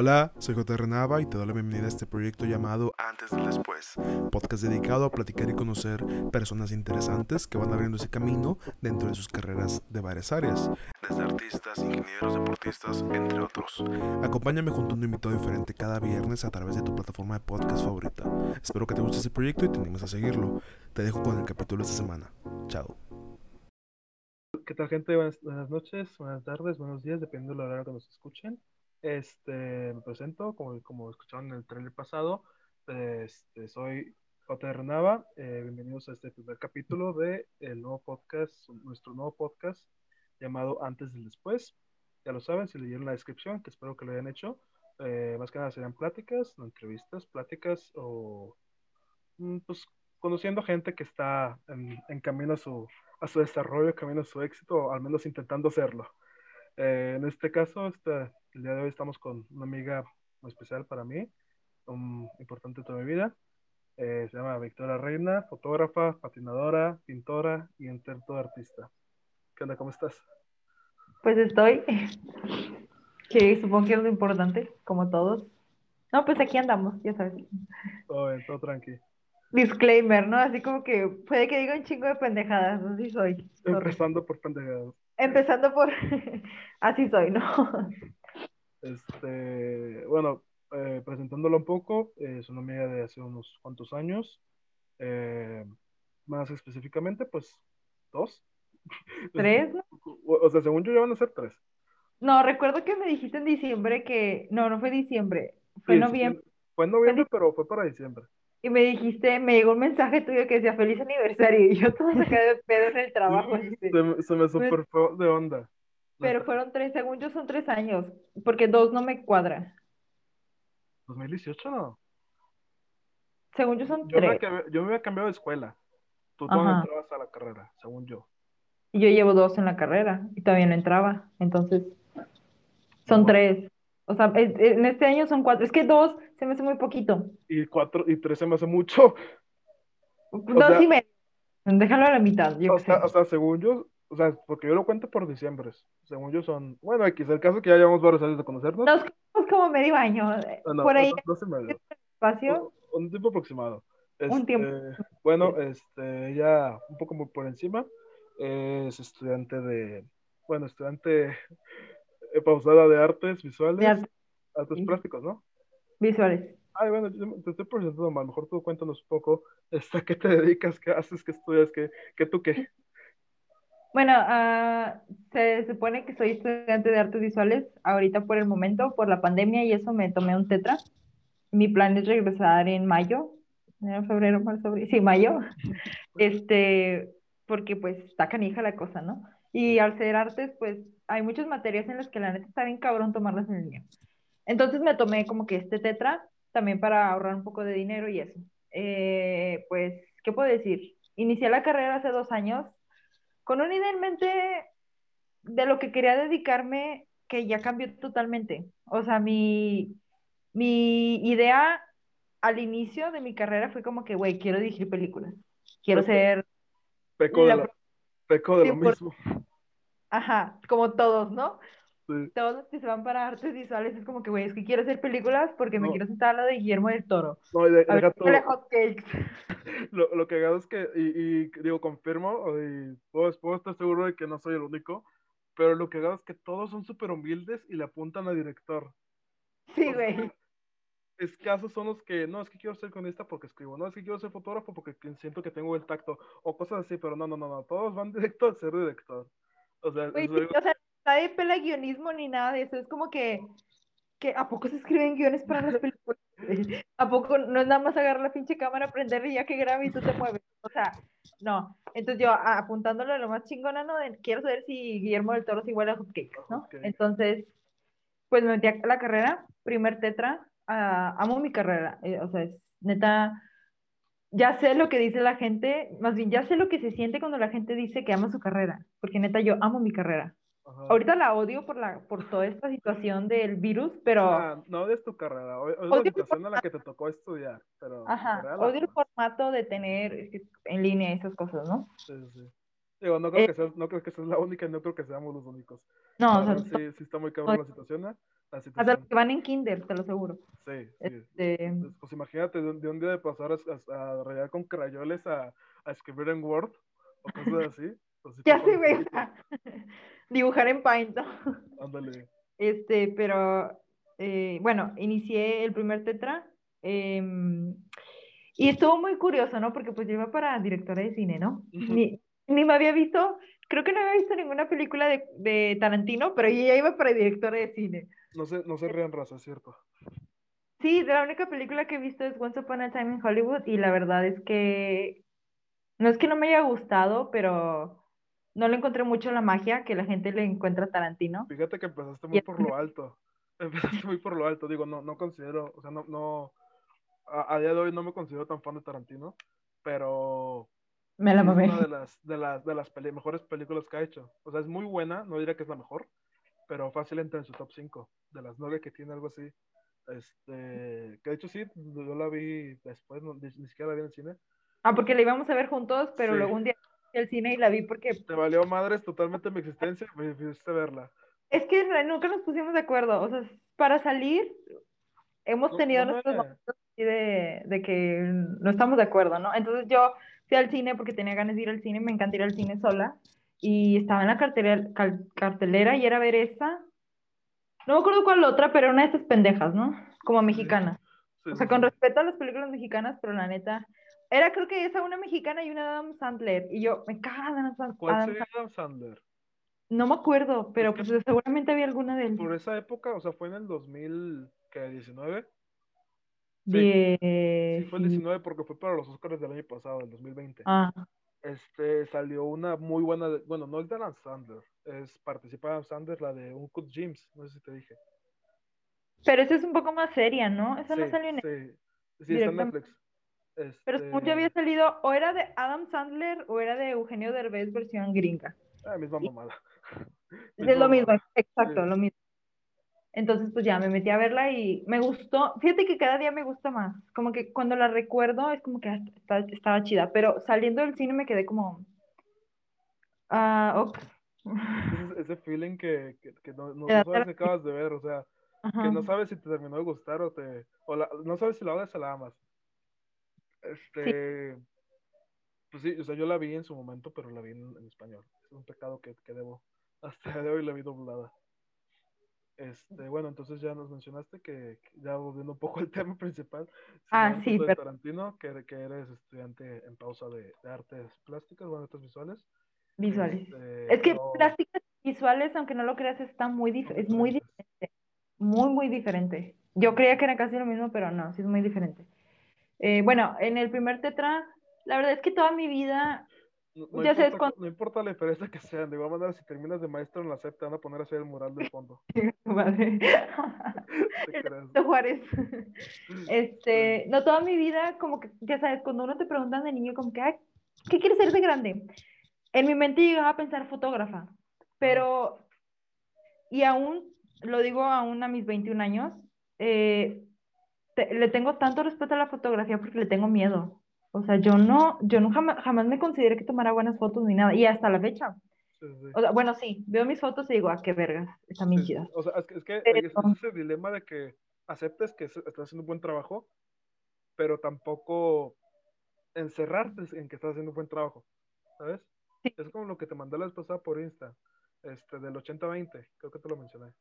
Hola, soy J. Nava y te doy la bienvenida a este proyecto llamado Antes del Después, podcast dedicado a platicar y conocer personas interesantes que van abriendo ese camino dentro de sus carreras de varias áreas, desde artistas, ingenieros, deportistas, entre otros. Acompáñame junto a un invitado diferente cada viernes a través de tu plataforma de podcast favorita. Espero que te guste este proyecto y te animes a seguirlo. Te dejo con el capítulo de esta semana. Chao. ¿Qué tal gente? Buenas, buenas noches, buenas tardes, buenos días, dependiendo de la hora que nos escuchen. Este, me presento, como, como escucharon en el trailer pasado, este, soy J. Renava. Eh, bienvenidos a este primer capítulo de el nuevo podcast, nuestro nuevo podcast llamado Antes del Después. Ya lo saben, si leyeron la descripción, que espero que lo hayan hecho. Eh, más que nada serían pláticas, no entrevistas, pláticas o mm, pues conociendo gente que está en, en camino a su, a su desarrollo, camino a su éxito, o al menos intentando hacerlo. Eh, en este caso, este, el día de hoy estamos con una amiga muy especial para mí, un importante toda mi vida. Eh, se llama Victoria Reina, fotógrafa, patinadora, pintora y entre todo artista. ¿Qué onda? ¿Cómo estás? Pues estoy, que supongo que es lo importante, como todos. No, pues aquí andamos, ya sabes. Todo bien, todo tranqui. Disclaimer, ¿no? Así como que puede que diga un chingo de pendejadas, así soy. Sorry. Empezando por pendejadas. Empezando por, así soy, ¿no? Este, bueno, eh, presentándolo un poco, eh, es una amiga de hace unos cuantos años. Eh, más específicamente, pues, dos. ¿Tres? O, o sea, según yo ya van a ser tres. No, recuerdo que me dijiste en diciembre que, no, no fue diciembre, fue Sí, sí, noviembre. Fue en noviembre, pero fue para diciembre. Y me dijiste, me llegó un mensaje tuyo que decía feliz aniversario. Y yo toda sacada de pedo en el trabajo. Se, me- se me super fue de onda. Pero fueron tres, según yo son tres años, porque dos no me cuadra. 2018 no. Según yo son Yo me, tres. cambié- yo me había cambiado de escuela. Tú todavía entrabas a la carrera, según yo. Y yo llevo dos en la carrera y todavía no entraba. Entonces, son No. tres. O sea, en este año son cuatro. Es que dos se me hace muy poquito. Y cuatro y tres se me hace mucho. Dos sea- y medio. Déjalo a la mitad, yo O sea, o sea, según yo, o sea, porque yo lo cuento por diciembre. Según yo son, bueno, X, el caso es que ya llevamos varios años de conocernos. Nos conocemos como medio año. eh, no, Por ahí dos y medio. espacio. Un, un tiempo aproximado. Un tiempo. Este, Bueno, este, ella un poco por encima, es estudiante de, bueno, estudiante eh, pausada de artes visuales, De arte. artes Sí. plásticos, ¿no? Visuales. Ay, bueno, yo te estoy presentando mal, mejor tú cuéntanos un poco, este, ¿a qué te dedicas, qué haces, qué estudias, qué, qué tú qué? Bueno, ah, se supone que soy estudiante de artes visuales. Ahorita por el momento, por la pandemia y eso, me tomé un tetra. Mi plan es regresar en mayo, en febrero, marzo, abril, sí, mayo, este, porque pues está canija la cosa, ¿no? Y al ser artes, pues hay muchas materias en las que la neta está bien cabrón tomarlas en línea. Entonces me tomé como que este tetra también para ahorrar un poco de dinero y eso. Eh, pues, ¿qué puedo decir? Inicié la carrera hace dos años con una idea en mente de lo que quería dedicarme que ya cambió totalmente. O sea, mi, mi idea al inicio de mi carrera fue como que, güey, quiero dirigir películas. Quiero ser, Peco de, La- la- peco de lo por- mismo. ajá, como todos, ¿no? Sí. Todos los que se van para artes visuales es como que, güey, es que quiero hacer películas porque me quiero sentar al lado de Guillermo del Toro. No, y de- A ver, lo, lo que hago es que, y, y digo, confirmo, y puedo, puedo estar seguro de que no soy el único, pero lo que hago es que todos son súper humildes y le apuntan a director. Sí, güey. escasos son los que, no, es que quiero ser cronista porque escribo, no, es que quiero ser fotógrafo porque que- siento que tengo el tacto, o cosas así, pero no, no, no, no, todos van directo a ser director. O sea, es sí, o sea, nadie pela guionismo ni nada de eso. Es como que, que ¿a poco se escriben guiones para las películas? ¿A poco no es nada más agarrar la pinche cámara, prenderle y ya que grabe y tú te mueves? O sea, no. Entonces yo a- apuntándole a lo más chingona, ¿no? De- quiero saber si Guillermo del Toro es igual a Hotcakes, ¿no? Ok. Entonces, pues me metí a la carrera, primer tetra, ah, amo mi carrera, eh, o sea, es neta, ya sé lo que dice la gente, más bien ya sé lo que se siente cuando la gente dice que ama su carrera, porque neta yo amo mi carrera. Ajá. Ahorita la odio por la, por toda esta situación del virus, pero Ah, no es tu carrera, la Odio mi situación en la que te tocó estudiar, pero ajá, la odio el formato de tener que, en línea esas cosas, ¿no? Sí, sí. Digo, no creo Eh, que seas, no creo que seas la única y no creo que seamos los únicos. No, La o sea, sí, sí está muy cabrón la situación. ¿eh? la Hasta situación. los que van en kinder, te lo aseguro. Sí, sí. Este, Pues, pues imagínate de un, de un día de pasar a, a, a rayar con crayoles a, a escribir en Word o cosas así. pues ya se ve. Dibujar en Paint, ¿no? Ándale. Este, pero eh, bueno, inicié el primer tetra em, y estuvo muy curioso, ¿no? Porque pues yo iba para directora de cine, ¿no? Ni, ni me había visto, creo que no había visto ninguna película de, de Tarantino, pero yo ya iba para directora de cine. No se, no se rían, raza, es cierto. Sí, la única película que he visto es Once Upon a Time in Hollywood y la verdad es que no es que no me haya gustado, pero no le encontré mucho la magia que la gente le encuentra a Tarantino. Fíjate que empezaste muy por lo alto. Empezaste muy por lo alto. Digo, no, no considero, o sea, no, no, a, a día de hoy no me considero tan fan de Tarantino, pero Me la es mamé. una de las, de las, de las peli- mejores películas que ha hecho. O sea, es muy buena, no diría que es la mejor, pero fácil entra en su top 5, de las nueve que tiene, algo así. Este, que de hecho sí, yo la vi después, no- ni, ni siquiera la vi en el cine. Ah, porque la íbamos a ver juntos, pero Sí. luego un día al cine y la vi porque Te valió madres totalmente mi existencia, me a verla. es que nunca nos pusimos de acuerdo. O sea, para salir hemos tenido no nuestros momentos de, de que no estamos de acuerdo, ¿no? Entonces yo fui al cine porque tenía ganas de ir al cine, me encanta ir al cine sola y estaba en la cartelera, cal- cartelera y era ver esa. No me acuerdo cuál otra, pero era una de estas pendejas, ¿no? Como mexicana. Sí, O sí, sea, con respeto a las películas mexicanas, pero la neta, era creo que esa una mexicana y una Adam Sandler. Y yo, me caga Adam, Sand- ¿Cuál Adam sería Sandler. Adam Sandler? No me acuerdo, pero Es que- pues seguramente había alguna de él. Por esa época, o sea, fue en el 2019. Die- Sí, fue el sí. 19 porque fue para los Oscars del año pasado, el 2020. Ah, Este, salió una muy buena, de- bueno, no es de Adam Sandler, es participa Adam Sandler, la de Uncut James, no sé si te dije. pero esa es un poco más seria, ¿no? Esa no Sí, salió en sí, sí, está en. Netflix. Este, Pero yo había salido, o era de Adam Sandler o era de Eugenio Derbez versión gringa. ah, misma mamada. Es Misma lo mismo, exacto, Sí. lo mismo. Entonces, pues ya me metí a verla y me gustó. Fíjate que cada día me gusta más. Como que cuando la recuerdo es como que está- estaba chida, pero saliendo del cine me quedé como. Ok. Ese, ese feeling que, que, que no, no- no sabes si acabas de ver, o sea, Ajá. que no sabes si te terminó de gustar o te, o la- no sabes si la odias o la amas. Este, pues sí, o sea, yo la vi en su momento, pero la vi en, en español. Es un pecado que, que debo. Hasta de hoy la vi doblada. Este, bueno, entonces ya nos mencionaste que, que ya volviendo un poco al tema principal, Ah, sí, tú de pero- Tarantino, que, que eres estudiante en pausa de, de artes plásticas, bueno, artes visuales. Visuales. Este, Es que pero- plásticas visuales, aunque no lo creas, está muy dif- es muy diferente. Muy, muy diferente. Yo creía que era casi lo mismo, pero no, sí es muy diferente. Eh, bueno, en el primer tetra, la verdad es que toda mi vida, No, no Ya sabes importa, cuán- no importa la diferencia que sean, de igual manera, si terminas de maestro en la SEP, te van a poner a hacer el mural del fondo. madre, ¿Te Juárez. Este, no toda mi vida, como que, ya sabes, cuando uno te preguntan de niño, como que, "Ay, ¿qué quieres ser de grande? En mi mente llegaba a pensar fotógrafa, pero, y aún, lo digo aún a mis 21 años, eh, te- le tengo tanto respeto a la fotografía porque le tengo miedo. O sea, yo no, yo no jamás, jamás me consideré que tomara buenas fotos ni nada, y hasta la fecha. Sí, sí. O sea, bueno, sí, veo mis fotos y digo, ah, qué vergas, están bien Sí, chidas. O sea, es que, es, que Pero- es- dilema de que aceptes que estás haciendo un buen trabajo, pero tampoco encerrarte en que estás haciendo un buen trabajo, ¿sabes? Es como lo que te mandé la vez pasada por Insta, este, del 80-20, creo que te lo mencioné.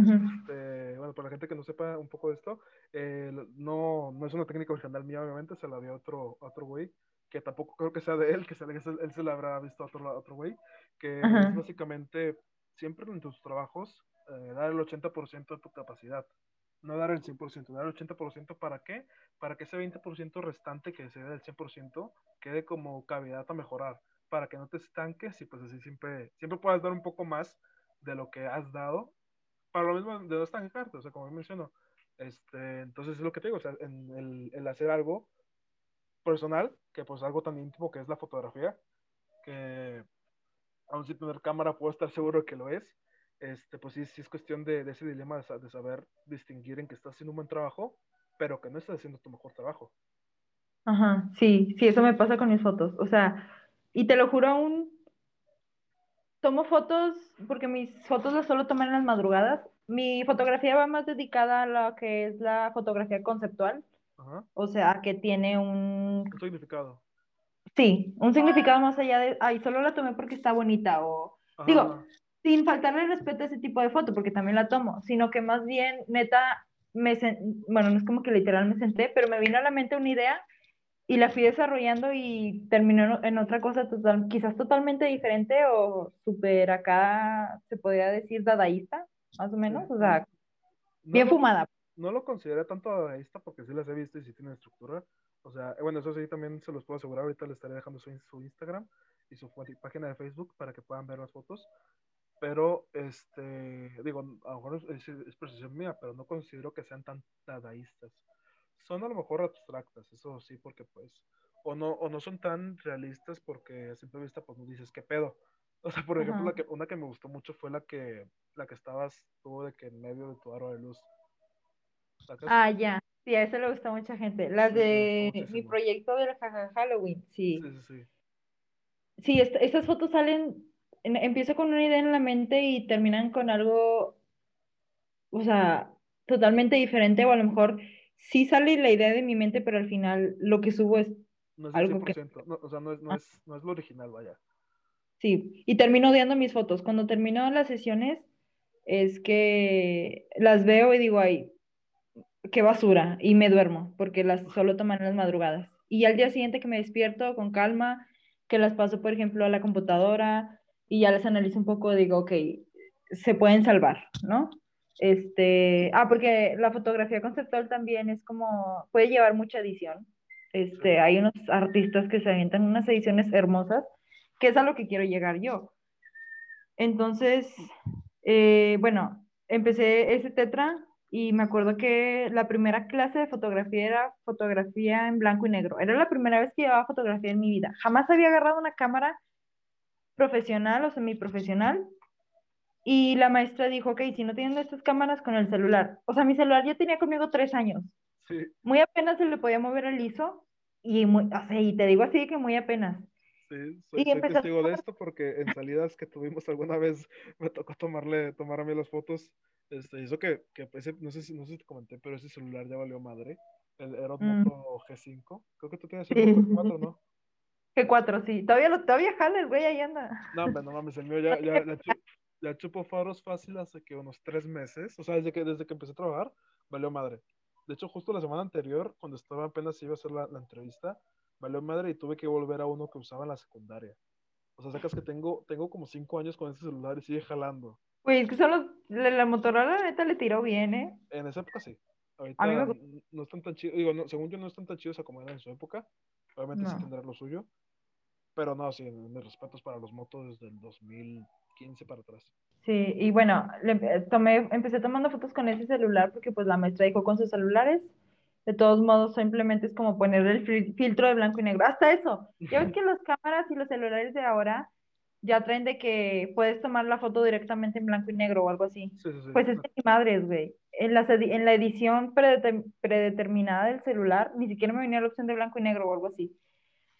Este, bueno, para la gente que no sepa un poco de esto, eh, no, no es una técnica original mía, obviamente, se la dio otro, otro güey, que tampoco creo que sea de él, que se, él, él se la habrá visto a otro, otro güey, que es básicamente siempre en tus trabajos eh, dar el 80% de tu capacidad, no dar el 100%, dar el 80% para qué? Para que ese 20% restante que se dé del 100% quede como cavidad a mejorar, para que no te estanques y pues así siempre, siempre puedas dar un poco más de lo que has dado para lo mismo de no estancarte, o sea, como menciono. Este, entonces es lo que te digo, o sea, en el, el hacer algo personal, que pues algo tan íntimo que es la fotografía, que aún sin tener cámara puedo estar seguro que lo es, este, pues sí, sí es cuestión de, de ese dilema de, de saber distinguir en que estás haciendo un buen trabajo, pero que no estás haciendo tu mejor trabajo. Ajá, sí, sí, eso me pasa con mis fotos. O sea, y te lo juro aún, tomo fotos, porque mis fotos las suelo tomar en las madrugadas, mi fotografía va más dedicada a lo que es la fotografía conceptual, Ajá. o sea, que tiene un, Un significado. sí, un significado más allá de, ay, solo la tomé porque está bonita, o, Ajá, Digo, sin faltarle respeto a ese tipo de foto, porque también la tomo, sino que más bien, neta, me, sen- bueno, no es como que literal me senté, pero me vino a la mente una idea y la fui desarrollando y terminó en otra cosa total, quizás totalmente diferente o súper acá, se podría decir dadaísta, más o menos, o sea, No bien fumada. No lo consideré tanto dadaísta porque sí las he visto y sí tienen estructura. O sea, bueno, eso sí también se los puedo asegurar. Ahorita les estaré dejando su, su Instagram y su página de Facebook para que puedan ver las fotos. Pero, este, digo, a lo mejor es, es percepción mía, pero no considero que sean tan dadaístas. Son a lo mejor abstractas, eso sí, porque pues, o no, o no son tan realistas porque a simple vista pues no dices qué pedo. O sea, por ejemplo, la que, una que me gustó mucho fue la que, la que estabas tú de que en medio de tu aro de luz. ¿Sacas? Ah, ya, sí, a eso le gusta a mucha gente. Sí, me de mi proyecto del jaja Halloween, Sí, sí, sí. Sí, est- estas fotos salen, en- empiezo con una idea en la mente y terminan con algo, o sea, totalmente diferente, o a lo mejor sí sale la idea de mi mente, pero al final lo que subo es, No es el Algo que- 100%. No, o sea, no es, no, Ah. es, no es lo original, vaya. sí, y termino odiando mis fotos. Cuando termino las sesiones, es que las veo y digo, ay, qué basura, y me duermo, porque las solo toman en las madrugadas. Y al día siguiente que me despierto con calma, que las paso, por ejemplo, a la computadora y ya las analizo un poco, digo, ok, se pueden salvar, ¿no? Este, ah, porque la fotografía conceptual también es como, puede llevar mucha edición. Este, hay unos artistas que se avientan unas ediciones hermosas, que es a lo que quiero llegar yo. Entonces, eh, bueno, empecé ese tetra y me acuerdo que la primera clase de fotografía era fotografía en blanco y negro. Era la primera vez que llevaba fotografía en mi vida. Jamás había agarrado una cámara profesional o semiprofesional. Y la maestra dijo, ok, si no tienen estas cámaras con el celular. O sea, mi celular ya tenía conmigo tres años. Sí, Muy apenas se le podía mover el ISO. Y, muy, o sea, y te digo así que muy apenas. sí, soy, testigo de esto porque en salidas que tuvimos alguna vez me tocó tomarle, tomar a mí las fotos. Este, hizo que, que ese- no sé si, no sé si te comenté, pero ese celular ya valió madre. El, era un Mm. Moto G5. Creo que tú tienes Sí. un Moto G4, ¿no? G4, sí. Todavía, lo, todavía jala el güey, ahí anda. No, hombre, no mames, el mío ya, ya, ya, chu- ya chupó faros fácil hace que unos tres meses. O sea, desde que, desde que empecé a trabajar, valió madre. De hecho, justo la semana anterior, cuando estaba apenas iba a hacer la, la entrevista, valió madre y tuve que volver a uno que usaba en la secundaria. O sea, sacas que tengo, tengo como cinco años con ese celular y sigue jalando. Güey, es que solo la, la Motorola la neta le tiró bien, ¿eh? En esa época sí. A mí Ahorita me n- no están tan chidos. Digo, no, según yo no están tan chidos a como eran en su época. Obviamente sí tendrá lo suyo. Pero no, sí, mis respetos para los motos desde el 2015 para atrás. Sí, y bueno, le empe- tomé, empecé tomando fotos con ese celular porque pues la maestra dijo con sus celulares. De todos modos, simplemente es como poner el fil- filtro de blanco y negro. Hasta eso. Ya ves que las cámaras y los celulares de ahora ya traen de que puedes tomar la foto directamente en blanco y negro o algo así. Sí, sí, sí. Pues es que ni madres, güey. En, en la edición predeter- predeterminada del celular, ni siquiera me venía la opción de blanco y negro o algo así.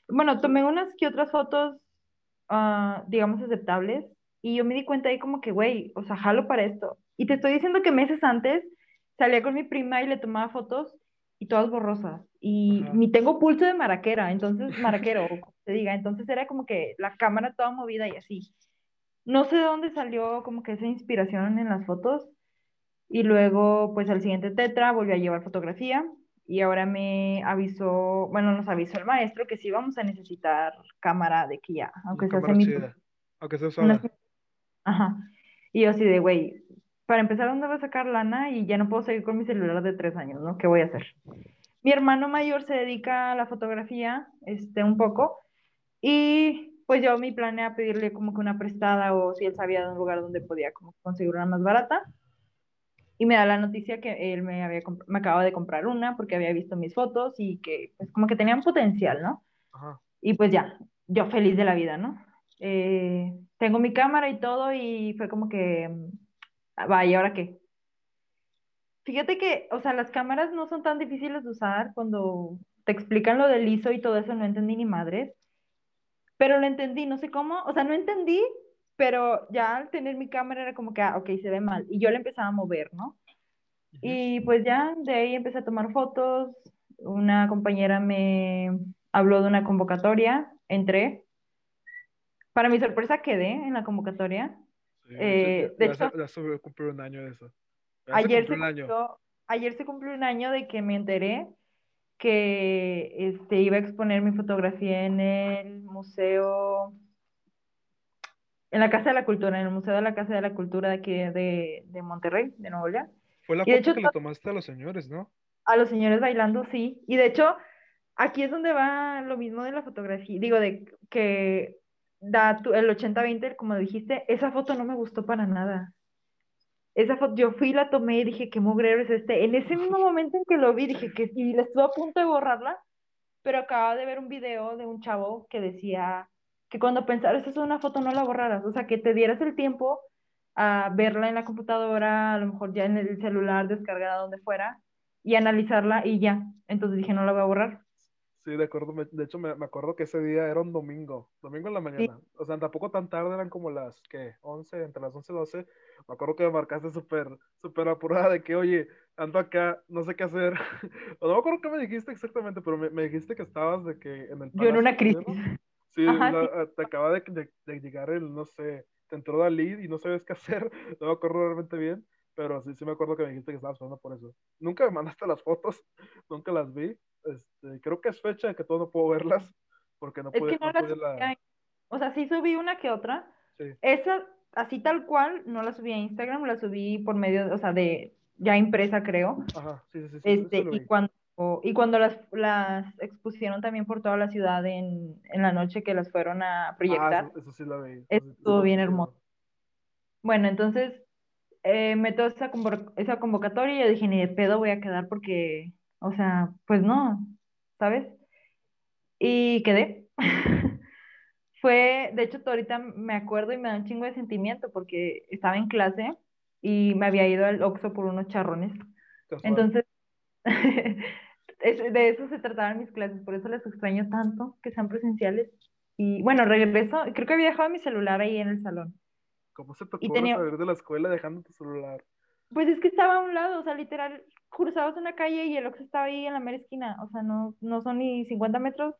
Bueno, tomé unas que otras fotos, ah, digamos, aceptables, y yo me di cuenta ahí como que, güey, o sea, jalo para esto. Y te estoy diciendo que meses antes salía con mi prima y le tomaba fotos y todas borrosas. Y Ajá. ni tengo pulso de maraquera, entonces, maraquero, como se diga. Entonces era como que la cámara toda movida y así. No sé de dónde salió como que esa inspiración en las fotos. Y luego, pues al siguiente tetra volví a llevar fotografía y ahora me avisó, bueno, nos avisó el maestro que sí vamos a necesitar cámara de que ya, aunque sea semi... Aunque sea una semi- Ajá. Y yo así de, güey, para empezar, ¿dónde voy a sacar lana? Y ya no puedo seguir con mi celular de tres años, ¿no? ¿Qué voy a hacer? Mi hermano mayor se dedica a la fotografía, este, un poco, y pues yo mi plan era pedirle como que una prestada o si él sabía de un lugar donde podía como conseguir una más barata. Y me da la noticia que él me, había me acababa de comprar una porque había visto mis fotos y que pues como que tenían potencial, ¿no? Ajá. Y pues ya, yo feliz de la vida, ¿no? Eh, tengo mi cámara y todo y fue como que, mm, vaya, ¿y ahora qué? Fíjate que, o sea, las cámaras no son tan difíciles de usar cuando te explican lo del ISO y todo eso, no entendí ni madres, pero lo entendí, no sé cómo, o sea, no entendí pero ya al tener mi cámara era como que, ah, ok, se ve mal. Y yo le empezaba a mover, ¿no? Y pues ya de ahí empecé a tomar fotos. Una compañera me habló de una convocatoria, entré. Para mi sorpresa quedé en la convocatoria. Sí, Eh, ya, de ya, hecho- ya se cumplió un año de eso. Ya Ayer se, año. cumplió, ayer se cumplió un año de que me enteré que este, iba a exponer mi fotografía en el museo, en la Casa de la Cultura, en el Museo de la Casa de la Cultura de aquí de, de Monterrey, de Nuevo León. Fue la foto hecho, que le to- tomaste a los señores, ¿no? a los señores bailando, sí. Y de hecho, aquí es donde va lo mismo de la fotografía. Digo, de que da el 80-20, como dijiste, esa foto no me gustó para nada. Esa foto, yo fui, la tomé y dije, qué mugrero es este. En ese mismo momento en que lo vi, dije que sí, le estuve a punto de borrarla, pero acababa de ver un video de un chavo que decía que cuando pensaras es una foto no la borraras, o sea, que te dieras el tiempo a verla en la computadora, a lo mejor ya en el celular, descargada donde fuera, y analizarla y ya. Entonces dije, no la voy a borrar. Sí, de acuerdo. De hecho, me, me acuerdo que ese día era un domingo, domingo en la mañana. O sea, tampoco tan tarde, eran como las, ¿qué? 11, entre las 11 y 12. Me acuerdo que me marcaste súper, súper apurada de que, oye, ando acá, no sé qué hacer. O no me acuerdo qué me dijiste exactamente, pero me, me dijiste que estabas de que en el Yo en una crisis. Gobierno. Sí, Ajá, la- sí. ah, te acaba de, de- de llegar el, no sé, te entró Dalí y no sabes qué hacer. No me acuerdo realmente bien, pero sí, sí me acuerdo que me dijiste que estabas esperando por eso. Nunca me mandaste las fotos, nunca las vi. Este, creo que es fecha de que todavía no puedo verlas, porque no Es pude, que no no la pude subí la... a- O sea, sí subí una que otra. Sí. Esa, así tal cual, no la subí a Instagram, la subí por medio, de- o sea, de ya impresa, creo. Ajá, sí, sí, sí, Este, y cuando, y cuando las, las expusieron también por toda la ciudad en, en la noche que las fueron a Ah, proyectar. eso, eso sí lo vi. eso Estuvo bien hermoso. Bueno, entonces eh, meto esa, esa convocatoria y yo dije, ni de pedo voy a quedar porque, o sea, pues no, ¿sabes? Y quedé. Fue, de hecho, ahorita me acuerdo y me da un chingo de sentimiento porque estaba en clase y me había ido al Oxxo por unos charrones. Entonces, es- de eso se trataban mis clases, por eso las extraño tanto, que sean presenciales. Y bueno, regreso, creo que había dejado mi celular ahí en el salón. ¿Cómo se te y ocurre tenía- salir de la escuela dejando tu celular? Pues es que estaba a un lado, o sea, literal, cruzabas una calle y el Oxxo estaba ahí en la mera esquina, o sea, no, no son ni 50 metros,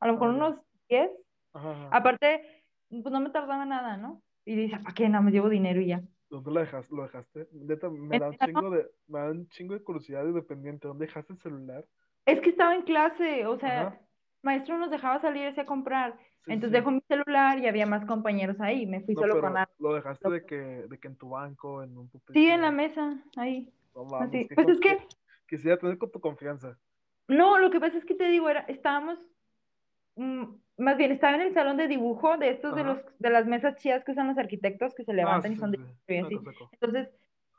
a lo mejor unos 10. Ajá. Aparte, pues no me tardaba nada, ¿no? Y dice, ¿para qué? Nada más llevo dinero y ya. ¿Dónde la dejaste? ¿Lo dejaste? Neta, me da un chingo de, me da un chingo de curiosidad y dependiente. ¿Dónde dejaste el celular? Es que estaba en clase, o sea, Ajá. maestro nos dejaba salir así a comprar. Sí, Entonces sí. dejo mi celular y había más compañeros ahí. Me fui No, solo con Ana. lo dejaste de que, de que en tu banco, en un pupitre. Sí, en la mesa, ahí. No Así. qué Pues es que, Quisiera tener con tu confianza. no, lo que pasa es que te digo, era, estábamos, mm, más bien, estaba en el salón de dibujo de estos de los, de las mesas chidas que usan los arquitectos que se levantan Ah, y sí, son de y No. Entonces,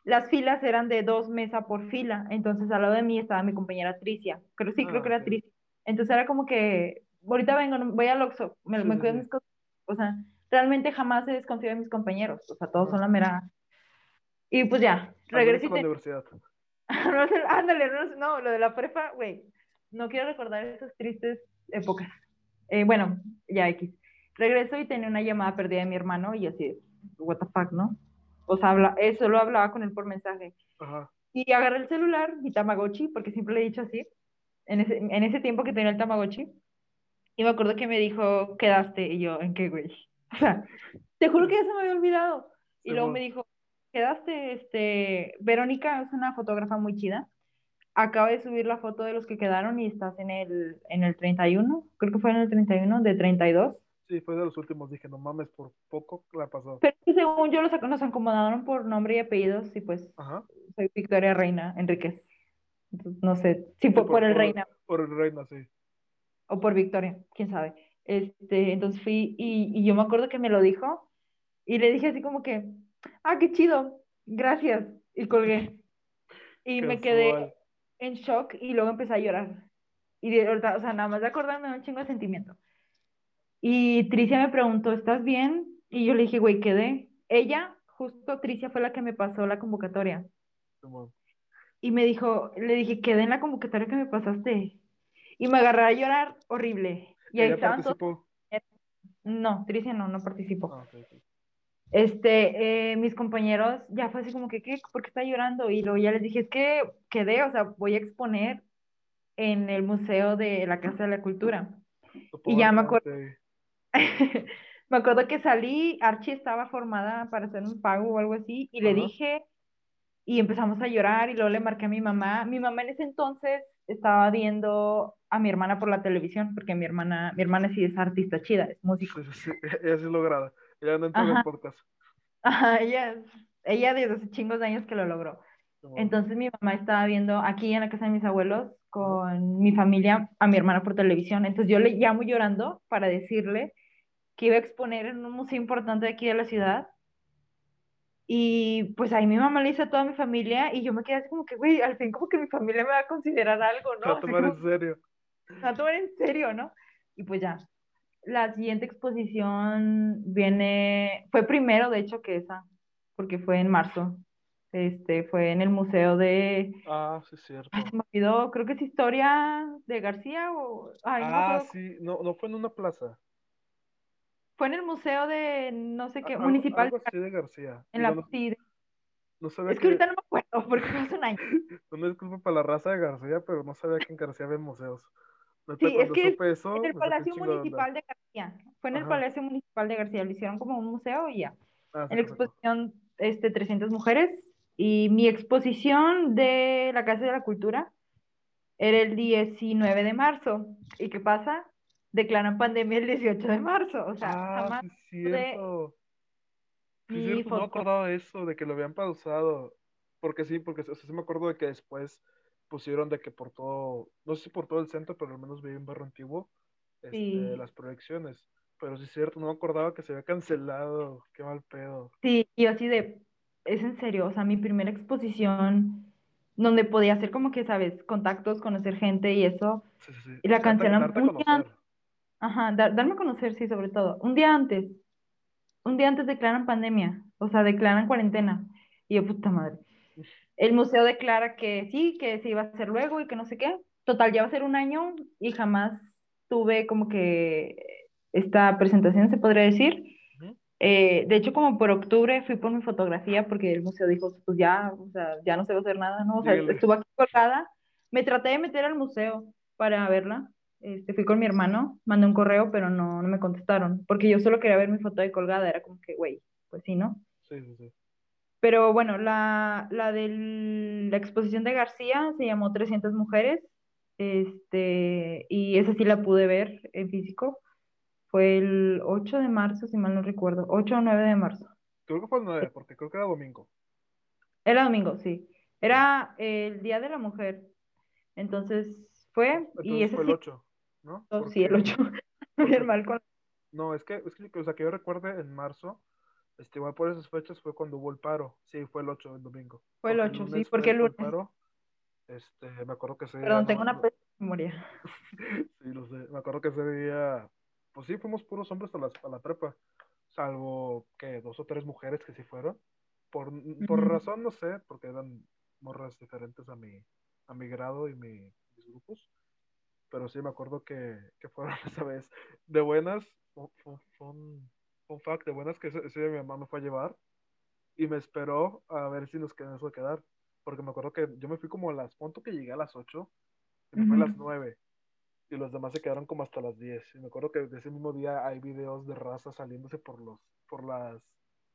las filas eran de dos mesas por fila. Entonces, al lado de mí estaba mi compañera Tricia. Pero sí, creo Ah, que era. Tricia. Entonces, era como que, ahorita vengo, voy al Oxxo, me, Sí, me cuido sí. mis cosas. O sea, realmente jamás he desconfiado de mis compañeros. O sea, todos son la mera. Y pues ya, regresé no sé, ándale, no, no, lo de la prepa, güey. No quiero recordar esas tristes épocas. Eh, bueno, ya X. Regreso y tenía una llamada perdida de mi hermano y así, what the fuck, ¿no? O sea, habla, eh, solo hablaba con él por mensaje. Ajá. Y agarré el celular, mi Tamagotchi, porque siempre le he dicho así, en ese, en ese tiempo que tenía el Tamagotchi. Y me acuerdo que me dijo, quedaste. Y yo, ¿en qué, güey? O sea, te juro que ya se me había olvidado. Y luego me dijo, quedaste, este, Verónica es una fotógrafa muy chida. Acaba de subir la foto de los que quedaron y estás en el, en el 31, creo que fue en el 31 de 32. Sí, fue de los últimos. Dije, no mames, por poco la pasó. Pero según yo los, nos acomodaron por nombre y apellidos y pues Ajá. soy Victoria Reina Enríquez. Entonces, no sé Sí, fue por el Reina Por el reina, sí. O por Victoria, quién sabe. Este, entonces fui y, y yo me acuerdo que me lo dijo y le dije así como que, ah, qué chido, gracias, y colgué. Y me quedé en shock y luego empecé a llorar. Y de verdad, o sea, nada más de acordarme un chingo de sentimiento. Y Tricia me preguntó, ¿estás bien? Y yo le dije, güey, quedé. Ella, justo Tricia fue la que me pasó la convocatoria. Y me dijo, le dije, quedé en la convocatoria que me pasaste. Y me agarré a llorar horrible. Y ahí estaban todos. No, Tricia no, no participó. Ah, ok, ok. este, eh, mis compañeros ya fue así como que, ¿qué? ¿Por qué está llorando? Y luego ya les dije, es que quedé, o sea, voy a exponer en el Museo de la Casa de la Cultura. Y ya me acuerdo, me acuerdo que salí, Archie estaba formada para hacer un pago o algo así, y le dije, y empezamos a llorar, y luego le marqué a mi mamá. Mi mamá en ese entonces estaba viendo a mi hermana por la televisión, porque mi hermana, mi hermana sí es artista chida, es músico. Sí, sí, sí. Ella sí es lograda. Ella no entró en el podcast. Ajá, ella, ella desde hace chingos de años que lo logró. Entonces mi mamá estaba viendo aquí en la casa de mis abuelos con mi familia a mi hermana por televisión. Entonces yo le llamo llorando para decirle que iba a exponer en un museo importante de aquí de la ciudad. Y pues ahí mi mamá le dice a toda mi familia y yo me quedé así como que, güey, al fin como que mi familia me va a considerar algo, ¿no? Va a tomar en serio. Va a tomar en serio, ¿no? Y pues ya, la siguiente exposición viene, fue primero de hecho que esa, porque fue en marzo. Este, fue en el museo de... Ah, sí, es cierto. se me olvidó, creo que es historia de García o... ah, sí, no, no fue en una plaza. Fue en el museo de no sé qué, municipal. Algo así de García. En la no, no sabía es que, ahorita no me acuerdo, porque hace un año. no me disculpo para la raza de García, pero no sabía que en García había museos. Sí, es que en el Palacio Municipal de García. Fue en el Palacio Municipal de García. Lo hicieron como un museo y ya. Ah, en la exposición, este, 300 mujeres. Y mi exposición de la Casa de la Cultura era el 19 de marzo. ¿Y qué pasa? Declaran pandemia el 18 de marzo. O sea, ah, jamás. Sí, cierto. Sí, cierto. No me acordaba de eso, de que lo habían pausado. Porque sí, porque o sea, sí me acuerdo de que después pusieron de que por todo, no sé si por todo el centro, pero al menos vi en Barrio Antiguo este, las proyecciones. Pero sí es cierto, no me acordaba que se había cancelado, qué mal pedo. Sí, y así de, es en serio, o sea, mi primera exposición donde podía hacer como que, sabes, contactos, conocer gente y eso, sí, sí, y la un día antes. Ajá, darme a conocer, sí, sobre todo. Un día antes, un día antes declaran pandemia, o sea, declaran cuarentena. Y yo, puta madre. El museo declara que sí, que se iba a hacer luego y que no sé qué. Total, ya va a ser un año y jamás tuve como que esta presentación, se podría decir. Eh, de hecho, como por octubre fui por mi fotografía porque el museo dijo, pues ya, o sea, ya no se va a hacer nada, ¿no? O sea, estuvo aquí colgada. Me traté de meter al museo para verla. Este, fui con mi hermano, mandé un correo, pero no, no me contestaron, porque yo solo quería ver mi foto de colgada, era como que, güey, pues sí, ¿no? Sí, sí, sí. Pero bueno, la, la de la exposición de García se llamó 300 mujeres, este, y esa sí la pude ver en físico. Fue el 8 de marzo, si mal no recuerdo, 8 o 9 de marzo. Creo que fue el 9, porque creo que era domingo. Era domingo, sí. Era el Día de la Mujer. Entonces fue, y ese fue el 8, ¿no? Oh, sí, el 8. No, es que, es que, o sea, que yo recuerde en marzo, este, igual por esas fechas fue cuando hubo el paro. Sí, fue el 8, el domingo. Fue el 8, sí, porque el lunes. Paro, este, me acuerdo que ese día. Perdón, tengo una memoria. sí, lo sé. Me acuerdo que ese día, pues sí, fuimos puros hombres a la, a la prepa. Salvo que dos o tres mujeres que sí fueron. Por, por razón, no sé, porque eran morras diferentes a mi, a mi grado y mi, mis grupos. Pero sí, me acuerdo que, que fueron esa vez. De buenas, son un fact de buenas que ese, día mi mamá me fue a llevar y me esperó a ver si nos quedamos a quedar. Porque me acuerdo que yo me fui como a las, punto que llegué a las 8 y me fue a las 9 y los demás se quedaron como hasta las 10. Y me acuerdo que ese mismo día hay videos de raza saliéndose por los, por las,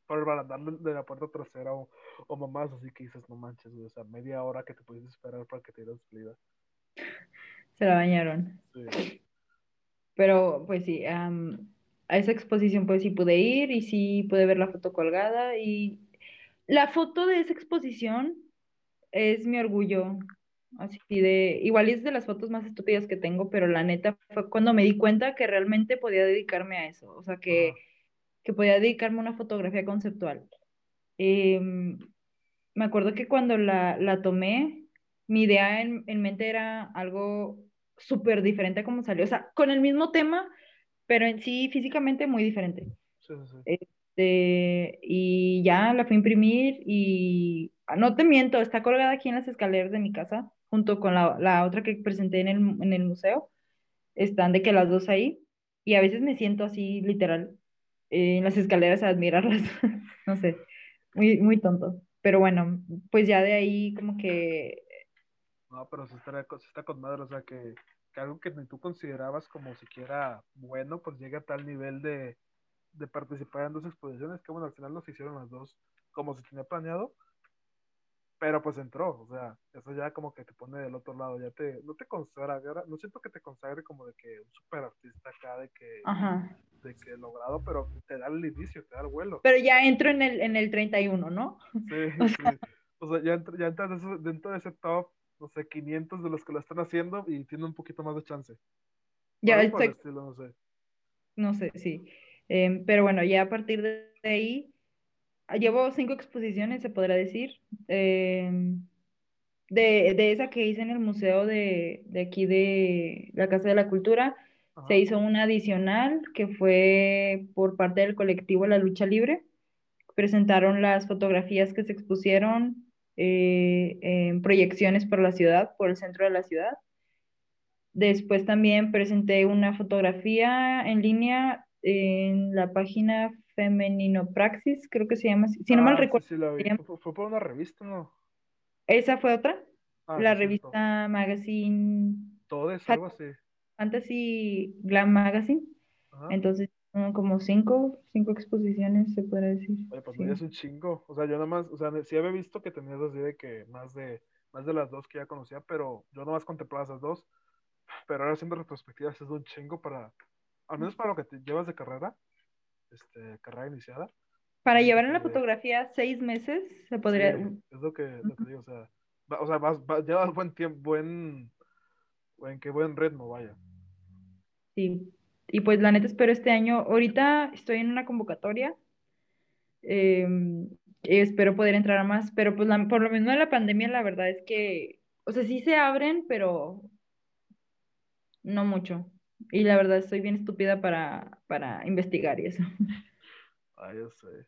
por el barandal de la puerta trasera o, o mamás, así que dices, no manches, o sea, media hora que te puedes esperar para que te dieras salida. Se la bañaron. Sí. Pero, pues sí, a esa exposición pues sí pude ir y sí pude ver la foto colgada y la foto de esa exposición es mi orgullo, así de, igual es de las fotos más estúpidas que tengo, pero la neta fue cuando me di cuenta que realmente podía dedicarme a eso, o sea, que, que podía dedicarme a una fotografía conceptual. Em, me acuerdo que cuando la, la tomé, mi idea en, en mente era algo súper diferente a cómo salió, o sea, con el mismo tema, pero en sí físicamente muy diferente. Sí, sí. Este, y ya la fui a imprimir y ah, no te miento, está colgada aquí en las escaleras de mi casa, junto con la, la otra que presenté en el, en el museo. Están de que las dos ahí, y a veces me siento así literal en las escaleras a admirarlas. no sé, muy, muy tonto. Pero bueno, pues ya de ahí como que... No, pero se está, se está con madre, o sea, que, que algo que ni tú considerabas como siquiera bueno, pues llega a tal nivel de, de participar en dos exposiciones, que bueno, al final nos hicieron las dos como se tenía planeado, pero pues entró, o sea, eso ya como que te pone del otro lado, ya te, no te consagra, no siento que te consagre como de que un super artista acá, de que, de que logrado, pero te da el inicio, te da el vuelo. Pero ya entro en el, en el 31, ¿no? Sí, o sea, sí. O sea, ya, ya entras dentro de ese top, no sé, 500 de los que lo están haciendo y tiene un poquito más de chance. Ya estoy... no sé. No sé, sí. Em, pero bueno, ya a partir de ahí llevo cinco exposiciones, se podrá decir. Em, de, de, esa que hice en el museo de, de aquí de la Casa de la Cultura, se hizo una adicional que fue por parte del colectivo La Lucha Libre. Presentaron las fotografías que se expusieron eh, en proyecciones por la ciudad, por el centro de la ciudad. Después también presenté una fotografía en línea en la página Femenino Praxis, creo que se llama así. Si no mal ah, recuerdo. Fue, por una revista, ¿no? ¿Esa fue otra? Ah, la revista Magazine. Todo eso, algo así. Fantasy Glam Magazine. Entonces, como cinco, cinco exposiciones, se puede decir. Oye, pues es un chingo. O sea, yo nada más, o sea, sí había visto que tenías así de que más de, más de las dos que ya conocía, pero yo nada más contemplaba esas dos. Pero ahora haciendo retrospectivas es un chingo para, al menos para lo que te llevas de carrera, este, carrera iniciada. Para llevar en la este, fotografía seis meses, se podría... es lo que, digo, o sea, o sea vas, llevas buen tiempo, buen, buen, qué buen ritmo, vaya. Sí, y pues la neta espero este año, ahorita estoy en una convocatoria, em, espero poder entrar a más, pero pues por lo menos de la pandemia la verdad es que, o sea, sí se abren, pero no mucho. Y la verdad estoy bien estúpida para, para investigar y eso. Ah, ya sé.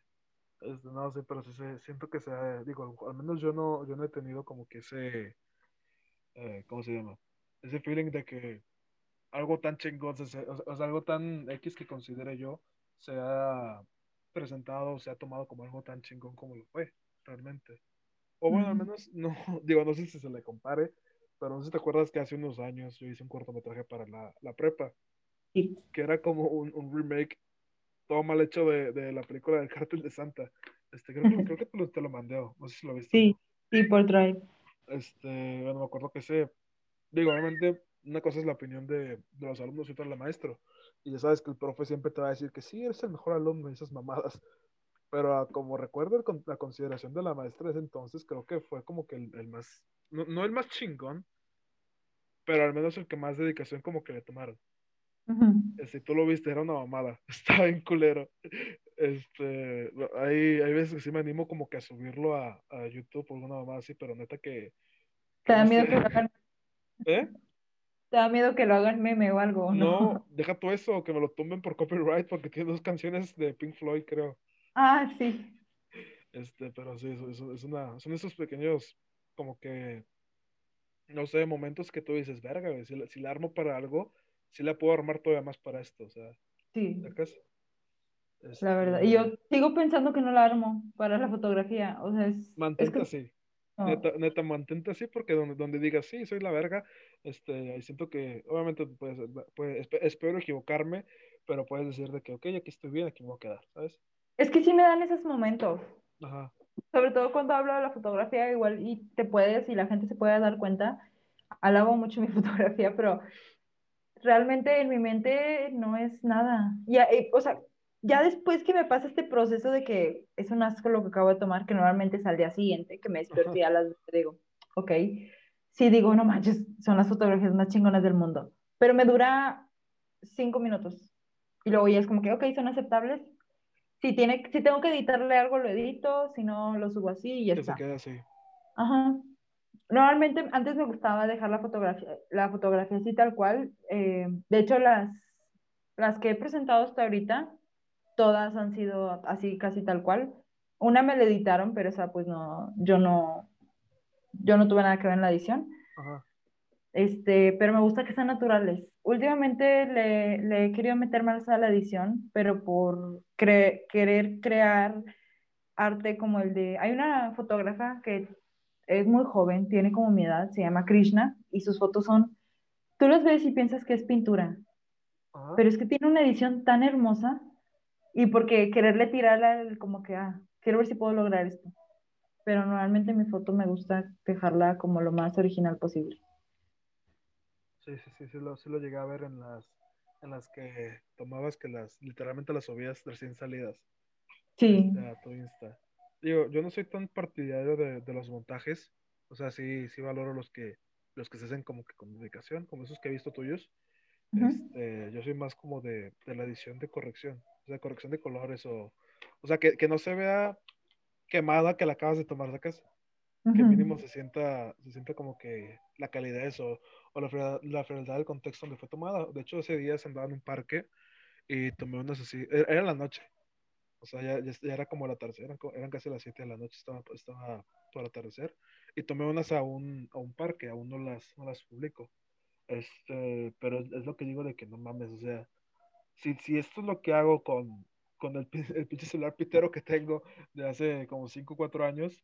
Este, no sé, pero sí, siento que sea, digo, al menos yo no, yo no he tenido como que ese, eh, ¿cómo se llama? Ese feeling de que algo tan chingón, o sea, algo tan X que considere yo, se ha presentado, se ha tomado como algo tan chingón como lo fue, realmente. O bueno, al menos, no, digo, no sé si se le compare, pero no sé si te acuerdas que hace unos años yo hice un cortometraje para la, la prepa, sí. que era como un, un, remake todo mal hecho de, de, la película del Cártel de Santa. Este, creo, creo que te lo, te lo, mandé, no sé si lo viste. Sí, sí, por Drive. Este, bueno, me acuerdo que sé, digo, obviamente una cosa es la opinión de, de los alumnos y otra la maestro. Y ya sabes que el profe siempre te va a decir que sí, eres el mejor alumno y esas mamadas. Pero ah, como recuerdo la consideración de la maestra de ese entonces, creo que fue como que el, el más no, el más chingón, pero al menos el que más dedicación como que le tomaron. Si este, tú lo viste, era una mamada, estaba bien culero. Este, hay, hay veces que sí me animo como que a subirlo a, a YouTube o alguna mamada así, pero neta que... ¿Te da miedo que lo hagan? ¿Eh? ¿Te da miedo que lo hagan meme o algo? No, no deja tú eso, que me lo tumben por copyright porque tiene dos canciones de Pink Floyd, creo. Ah, sí. Este, pero sí, eso, es una, son esos pequeños como que, no sé, momentos que tú dices, verga, si, la, si la armo para algo, si la puedo armar todavía más para esto, o sea. Sí. La verdad. Y yo este sigo pensando que no la armo para la fotografía. O sea, es. Mantente así. Neta, neta, mantente así porque donde, donde digas, sí, soy la verga, este, siento que, obviamente, pues, pues espero equivocarme, pero puedes decir de que, ok, aquí estoy bien, aquí me voy a quedar, ¿sabes? Es que sí me dan esos momentos. Ajá sobre todo cuando hablo de la fotografía, igual y te puedes, y la gente se puede dar cuenta, alabo mucho mi fotografía, pero realmente en mi mente no es nada. Ya, eh, o sea, ya después que me pasa este proceso de que es un asco lo que acabo de tomar, que normalmente es al día siguiente, que me despierto y a las digo, ok, sí digo, no manches, son las fotografías más chingonas del mundo, pero me dura cinco minutos. Y luego ya es como que, ok, son aceptables, si, tiene, si tengo que editarle algo, lo edito, si no, lo subo así y ya está. se queda así. Ajá. Normalmente antes me gustaba dejar la fotografía, la fotografía así tal cual. Eh, de hecho, las, las que he presentado hasta ahorita, todas han sido así casi tal cual. Una me la editaron, pero esa pues no, yo no, yo no tuve nada que ver en la edición. Ajá. Este, pero me gusta que sean naturales. Últimamente le, le he querido meter más a la edición, pero por cre- querer crear arte como el de... Hay una fotógrafa que es muy joven, tiene como mi edad, se llama Krishna, y sus fotos son... Tú las ves y piensas que es pintura, Ajá. pero es que tiene una edición tan hermosa y porque quererle tirar al- como que, ah, quiero ver si puedo lograr esto. Pero normalmente mi foto me gusta dejarla como lo más original posible. Sí, sí, sí, sí lo, sí lo llegué a ver en las, en las que tomabas que las, literalmente las subías recién salidas Sí, este, a tu Insta. Digo, yo no soy tan partidario de, de los montajes, o sea, sí, sí valoro los que, los que se hacen como que con dedicación, como esos que he visto tuyos. Este, yo soy más como de, de la edición de corrección, sea, corrección de colores o, o sea, que, que no se vea quemada que la acabas de tomar, ¿sacas? que ujú. mínimo se sienta, se sienta como que la calidez o, o la, frialdad, la frialdad del contexto donde fue tomada. De hecho, ese día se andaba en un parque y tomé unas así, era, era la noche, o sea, ya, ya, era como la tercera, eran, eran casi las 7 de la noche, estaba, estaba por atardecer, y tomé unas a un, a un parque, aún no las, no las publico. Este, pero es, es lo que digo de que no mames, o sea, si, si esto es lo que hago con, con el, el pinche celular pitero que tengo de hace como 5 o 4 años,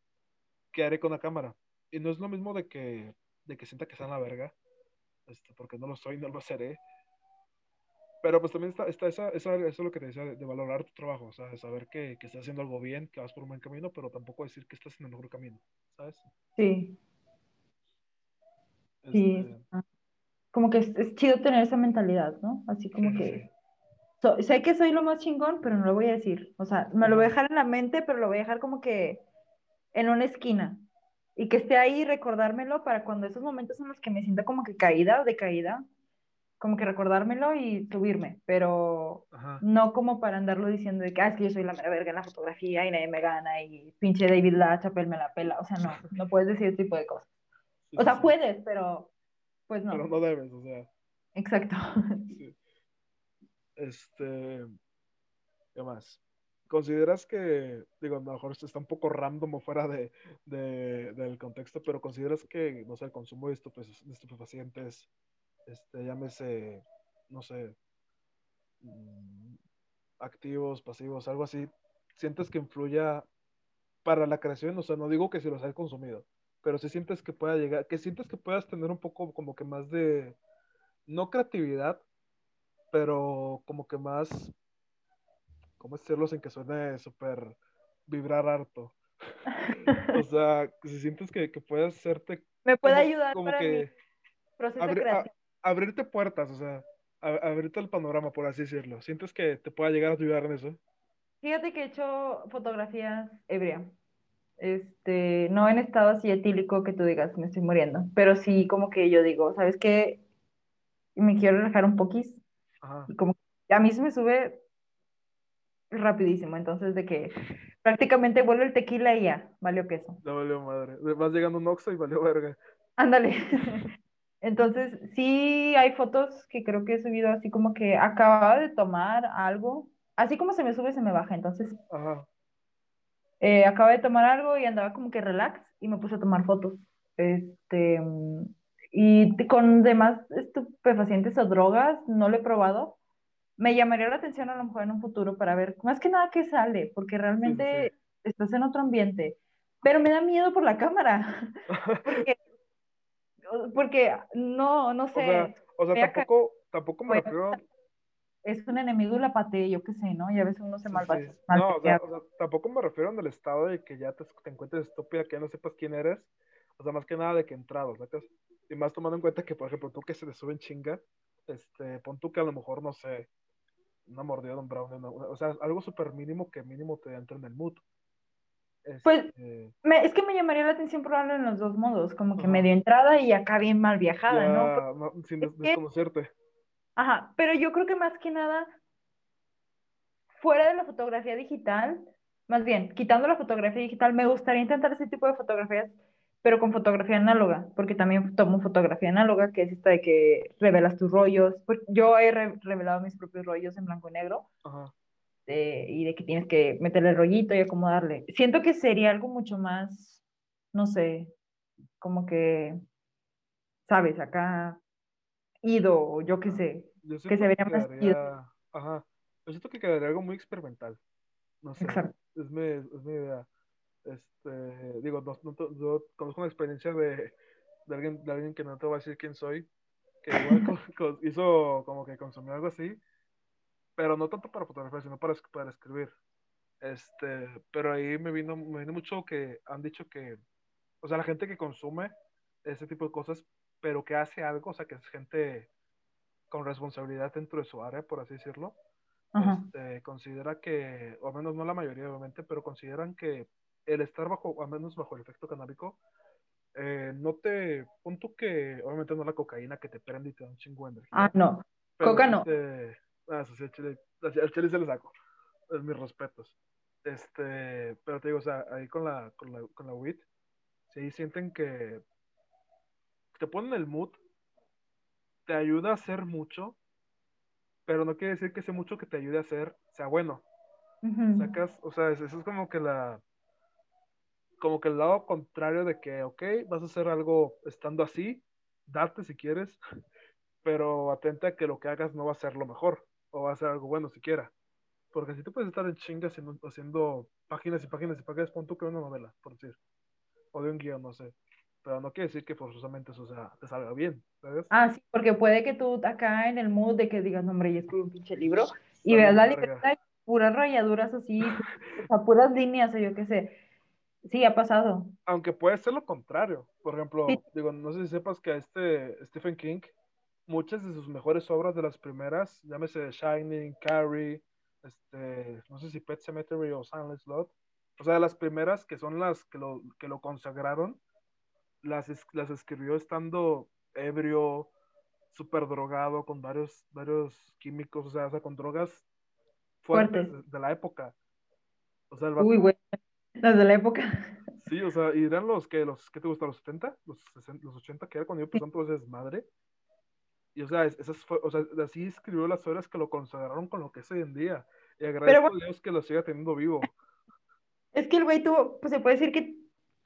¿qué haré con la cámara? Y no es lo mismo de que, de que sienta que está en la verga, este, porque no lo soy, no lo seré. Pero pues también está, está esa, esa- eso es lo que te decía, de, de valorar tu trabajo, o sea, de saber que, que estás haciendo algo bien, que vas por un buen camino, pero tampoco decir que estás en el mejor camino, ¿sabes? Sí, sí. Este, ah, Como que es, es chido tener esa mentalidad, ¿no? Así como sí, sí, que sí. So- sé que soy lo más chingón, pero no lo voy a decir. O sea, me lo voy a dejar en la mente, pero lo voy a dejar como que en una esquina. Y que esté ahí recordármelo para cuando esos momentos en los que me sienta como que caída o decaída, como que recordármelo y subirme, pero Ajá. no como para andarlo diciendo de que, ah, es que yo soy la mera verga en la fotografía y nadie me gana y pinche David La Chapelle me la pela. O sea, no, no puedes decir ese tipo de cosas. Sí, O sea, sí. puedes, pero pues no. Pero no debes, o sea, Exacto. sí. Este, ¿qué más? ¿Consideras que, digo, a lo mejor esto está un poco random o fuera de, de- del contexto, pero consideras que, no sé, el consumo de, estupe- de estupefacientes, este, llámese, no sé, mm, activos, pasivos, algo así, sientes que influya para la creación? O sea, no digo que si los has consumido, pero si sientes que pueda llegar, que sientes que puedas tener un poco como que más de, no creatividad, pero como que más, ¿cómo decirlo sin que suene súper vibrar harto? O sea, si sientes que, que puedes hacerte Me puede como, ayudar como para mi que proceso abri- a- creativo. abrirte puertas, o sea, a- abrirte el panorama, por así decirlo. ¿Sientes que te pueda llegar a ayudar en eso? Fíjate que he hecho fotografías ebria. Este, no en estado así etílico que tú digas, me estoy muriendo, pero sí como que yo digo, ¿sabes qué? Me quiero relajar un poquís Ajá. y como a mí se me sube rapidísimo, entonces de que prácticamente vuelve el tequila y ya, valió queso. No valió madre. Vas llegando un Oxxo y valió verga. Ándale. Entonces, sí hay fotos que creo que he subido así como que acababa de tomar algo, así como se me sube, se me baja. Entonces, Ajá. eh, acababa de tomar algo y andaba como que relax y me puse a tomar fotos. Este, mm, y con demás estupefacientes o drogas, no lo he probado. Me llamaría la atención a lo mejor en un futuro para ver más que nada qué sale, porque Sí, sí, realmente sí. estás en otro ambiente. Pero me da miedo por la cámara, porque, porque no, no O sea, sé, o sea, voy a caer, tampoco, tampoco me a- refiero. es un enemigo y la pateé, yo qué sé, ¿no? Y a veces uno se Sí, malva- sí. No, o sea, o sea, tampoco me refiero en el estado de que ya te, te encuentres estúpida, que ya no sepas quién eres. O sea, más que nada de que entrado, ¿sacas? Y más tomando en cuenta que, por ejemplo, tú que se te suben chinga, este, pon tú que a lo mejor, no sé, una mordida de un brownie, una- o sea, algo súper mínimo que mínimo te entre en el mood. Pues Este, me- es que me llamaría la atención probarlo en los dos modos, como que medio entrada y acá bien mal viajada, ¿no? ya, no, sin des- que- desconocerte. Ajá, pero yo creo que más que nada, fuera de la fotografía digital, más bien, quitando la fotografía digital, me gustaría intentar ese tipo de fotografías, pero con fotografía análoga, porque también tomo fotografía análoga, que es esta de que revelas tus rollos. Yo he re- revelado mis propios rollos en blanco y negro, Ajá. y de que tienes que meterle el rollito y acomodarle. Siento que sería algo mucho más, no sé, como que sabes, acá ido, o yo qué sé, Yo que se vería que más quedaría, ajá, yo siento que quedaría algo muy experimental. No sé, Exacto. es mi, es mi idea. Este, digo, no, no to- yo conozco una experiencia de, de alguien, de alguien que no te voy a decir quién soy, que igual hizo como que consumió algo así, pero no tanto para fotografía, sino para, para escribir. Este, pero ahí me vino, me vino mucho que han dicho que, o sea, la gente que consume ese tipo de cosas, pero que hace algo, o sea, que es gente con responsabilidad dentro de su área, por así decirlo, este, considera que, o al menos no la mayoría obviamente, pero consideran que el estar bajo, al menos bajo el efecto canábico, eh, no te, punto que, obviamente no la cocaína que te prende y te da un chingo de energía, Ah, no. pero Coca no. te- ah, sí, al chile, al chile se le saco, es mis respetos. Este, pero te digo, o sea, ahí con la, con la, con la weed, sí sienten que te ponen el mood, te ayuda a hacer mucho, pero no quiere decir que ese mucho que te ayude a hacer sea bueno. Ujú. Sacas, o sea, eso es como que la, como que el lado contrario de que, ok, vas a hacer algo estando así, date si quieres, pero atenta a que lo que hagas no va a ser lo mejor, o va a ser algo bueno siquiera. Porque si tú puedes estar en chinga haciendo, haciendo páginas y páginas y páginas, pon tú que una novela, por decir, o de un guion, no sé. Pero no quiere decir que forzosamente eso sea, te salga bien, ¿sabes? Ah, sí, porque puede que tú acá en el mood de que digas, no, hombre, ya escribí un pinche libro, y veas la y puras rayaduras así, o sea, puras líneas, o yo qué sé. Sí, ha pasado. aunque puede ser lo contrario. Por ejemplo, Sí. digo, no sé si sepas que este Stephen King, muchas de sus mejores obras de las primeras, llámese Shining, Carrie, este, no sé si Pet Cemetery o Silent Slot, o sea, las primeras que son las que lo, que lo consagraron, las, las escribió estando ebrio, súper drogado, con varios, varios químicos, o sea, o sea, con drogas fuertes de, de la época. O sea, el vato Uy, las de la época. Sí, o sea, y eran los que, los, ¿qué te gusta? ¿Los 70? ¿Los, 60, los 80? Que era cuando yo empezó todo ese desmadre. Y, o sea, es- esas fue, o sea, así escribió las obras que lo consagraron con lo que es hoy en día. Y agradezco bueno. a Dios que lo siga teniendo vivo. Es que el güey tuvo, pues se puede decir que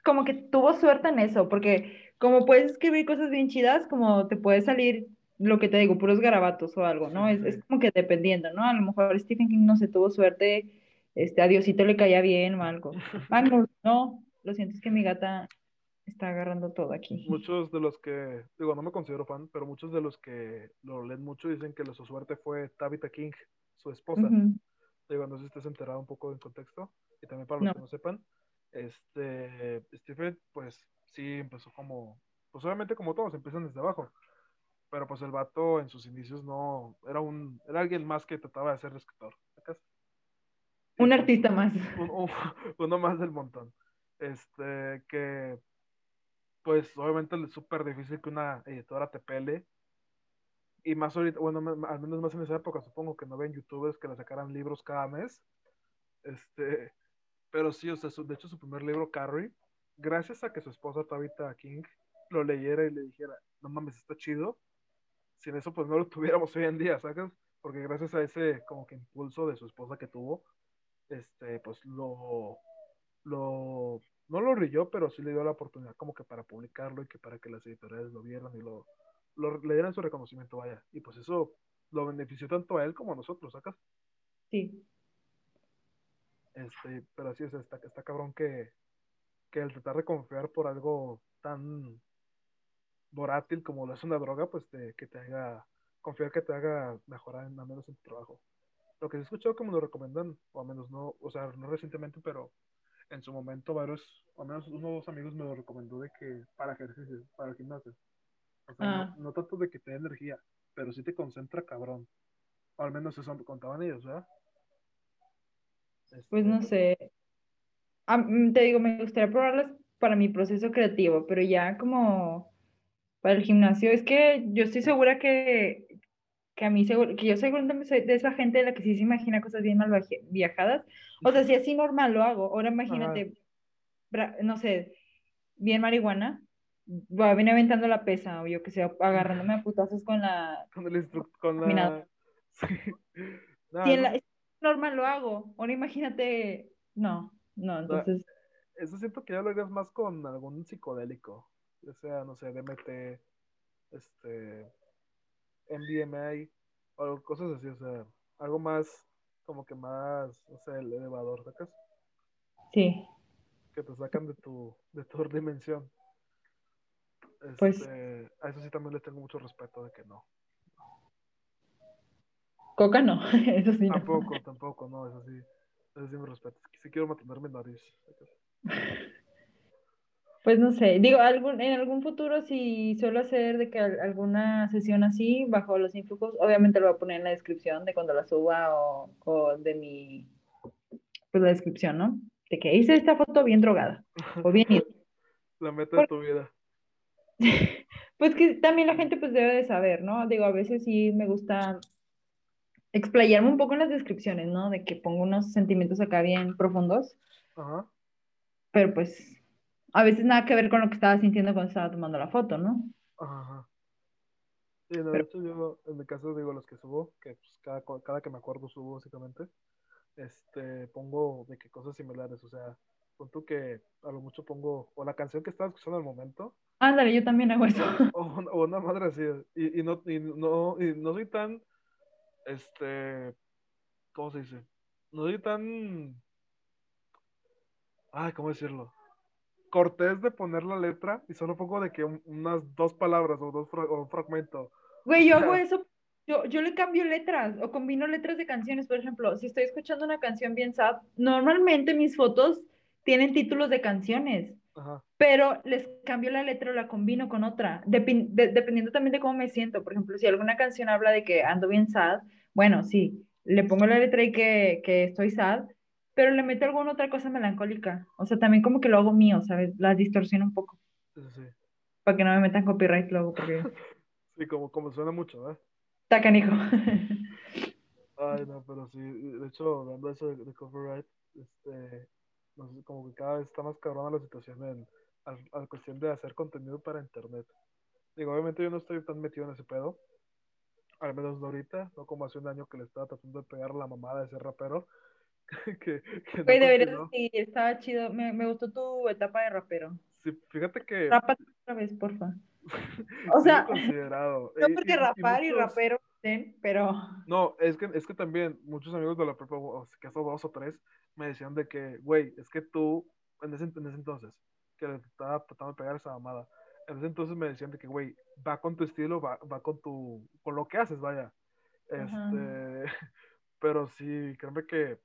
como que tuvo suerte en eso, porque como puedes escribir cosas bien chidas, como te puede salir lo que te digo, puros garabatos o algo, ¿no? Sí, Es, sí. es como que dependiendo, ¿no? A lo mejor Stephen King no se tuvo suerte, este, a Diosito le caía bien o algo. Magnus, no, lo siento, es que mi gata está agarrando todo aquí. Muchos de los que, digo, no me considero fan, pero muchos de los que lo leen mucho dicen que la- su suerte fue Tabitha King, su esposa. Digo, no sé si estés enterado un poco del contexto. Y también para los No. que no sepan, este, Stephen, pues sí empezó como, pues obviamente como todos, empiezan desde abajo. Pero pues el vato en sus inicios no, era un, era alguien más que trataba de ser escritor. Un artista más. un- un- uno más del montón. Este, que pues obviamente es súper difícil que una editora te pele. Y más ahorita, bueno, al menos más en esa época, supongo que no ven youtubers que le sacaran libros cada mes. Este, pero sí, o sea, su- de hecho su primer libro, Carrie, gracias a que su esposa Tabitha King lo leyera y le dijera, no mames, está chido. Sin eso, pues no lo tuviéramos hoy en día, ¿sabes? Porque gracias a ese como que impulso de su esposa que tuvo, este, pues lo, lo, no lo brilló, pero sí le dio la oportunidad como que para publicarlo y que para que las editoriales lo vieran y lo, lo le dieran su reconocimiento, vaya. Y pues eso lo benefició tanto a él como a nosotros, ¿sacas? Sí. Este, pero así es, está, está cabrón que, que el tratar de confiar por algo tan volátil como lo es una droga, pues te, que te haga, confiar que te haga mejorar en, al menos en tu trabajo. Lo que sí he escuchado me lo recomiendan, o al menos no, o sea, no recientemente, pero en su momento varios, o al menos uno o dos amigos me lo recomendó de que para ejercicio, para el gimnasio. O sea, Ah. no, no tanto de que te dé energía, pero sí te concentra cabrón. O al menos eso contaban ellos, ¿verdad? Pues Este, no sé. Ah, mm, te digo, me gustaría probarlas para mi proceso creativo, pero ya como para el gimnasio, es que yo estoy segura que, que a mí, seguro, que yo seguramente soy de esa gente de la que sí se imagina cosas bien mal viajadas. O sea, si así normal lo hago, ahora imagínate, bra- no sé, bien marihuana, va, viene aventando la pesa, o yo que sé, agarrándome a putazos con la... Con el instructor, con la... Caminado. Sí. No, Si en la- normal lo hago, ahora imagínate, no, no, entonces... eso siento que ya lo harías más con algún psicodélico. Ya sea, no sé, DMT, este, MDMA, o cosas así, o sea, algo más, como que más, no sé, elevador, ¿sacas? Sí. Que te sacan de tu, de tu dimensión. Pues- Este, a eso sí también le tengo mucho respeto de que no. Coca no, eso sí no. Tampoco, tampoco, no, eso sí, eso sí me respeto. Sí quiero mantener mi nariz. ¿sacas? Pues no sé, digo, algún, en algún futuro si suelo hacer de que al- alguna sesión así, bajo los influjos, obviamente lo voy a poner en la descripción de cuando la suba o, o de mi, pues la descripción, ¿no? De que hice esta foto bien drogada o bien ida. La meta de tu vida. Pues que también la gente pues debe de saber, ¿no? Digo, a veces sí me gusta explayarme un poco en las descripciones, ¿no? De que pongo unos sentimientos acá bien profundos, Ajá. pero pues a veces nada que ver con lo que estaba sintiendo cuando estaba tomando la foto, ¿no? Ajá. Sí, no, de hecho yo en mi caso digo los que subo, que pues cada, cada que me acuerdo subo básicamente, este, pongo de que cosas similares, o sea, pon tú que a lo mucho pongo, o la canción que estaba escuchando al momento, Ándale, yo también hago eso. o, una- o una madre así, y, y no, y no, y no soy tan, este, ¿cómo se dice? No soy tan, ay, ¿cómo decirlo? Cortés de poner la letra y solo pongo de que un- unas dos palabras o dos fra- o un fragmento. Güey, yo hago eso, yo, yo le cambio letras o combino letras de canciones, por ejemplo, si estoy escuchando una canción bien sad, normalmente mis fotos tienen títulos de canciones, Ajá. pero les cambio la letra o la combino con otra, depen- de- dependiendo también de cómo me siento. Por ejemplo, si alguna canción habla de que ando bien sad, bueno, sí, le pongo la letra y que, que estoy sad, pero le meto alguna otra cosa melancólica. O sea, también como que lo hago mío, ¿sabes? La distorsiono un poco, Sí, para que no me metan copyright luego, porque Sí, como, como suena mucho, ¿eh? está canijo. Ay, no, pero sí, de hecho, hablando de eso de, de copyright, este, no sé, como que cada vez está más cabrona la situación en, al, a la cuestión de hacer contenido para internet. Digo, obviamente yo no estoy tan metido en ese pedo, al menos no ahorita, no como hace un año que le estaba tratando de pegar la mamada de ser rapero, que, que no Güey, deberías continuó. seguir, estaba chido. Me, me gustó tu etapa de rapero. Sí, fíjate que Rapa otra vez, porfa. O sí sea, considerado. no porque y rapar y muchos- rapero estén, pero No, es que, es que también muchos amigos de la prepa, o sea, que son dos o tres, me decían de que, güey, es que tú, en ese, en ese entonces, que le estaba tratando de pegar esa mamada, en ese entonces me decían de que, güey, va con tu estilo, va, va con tu, con lo que haces, vaya. Ajá. Este, pero sí, créeme que,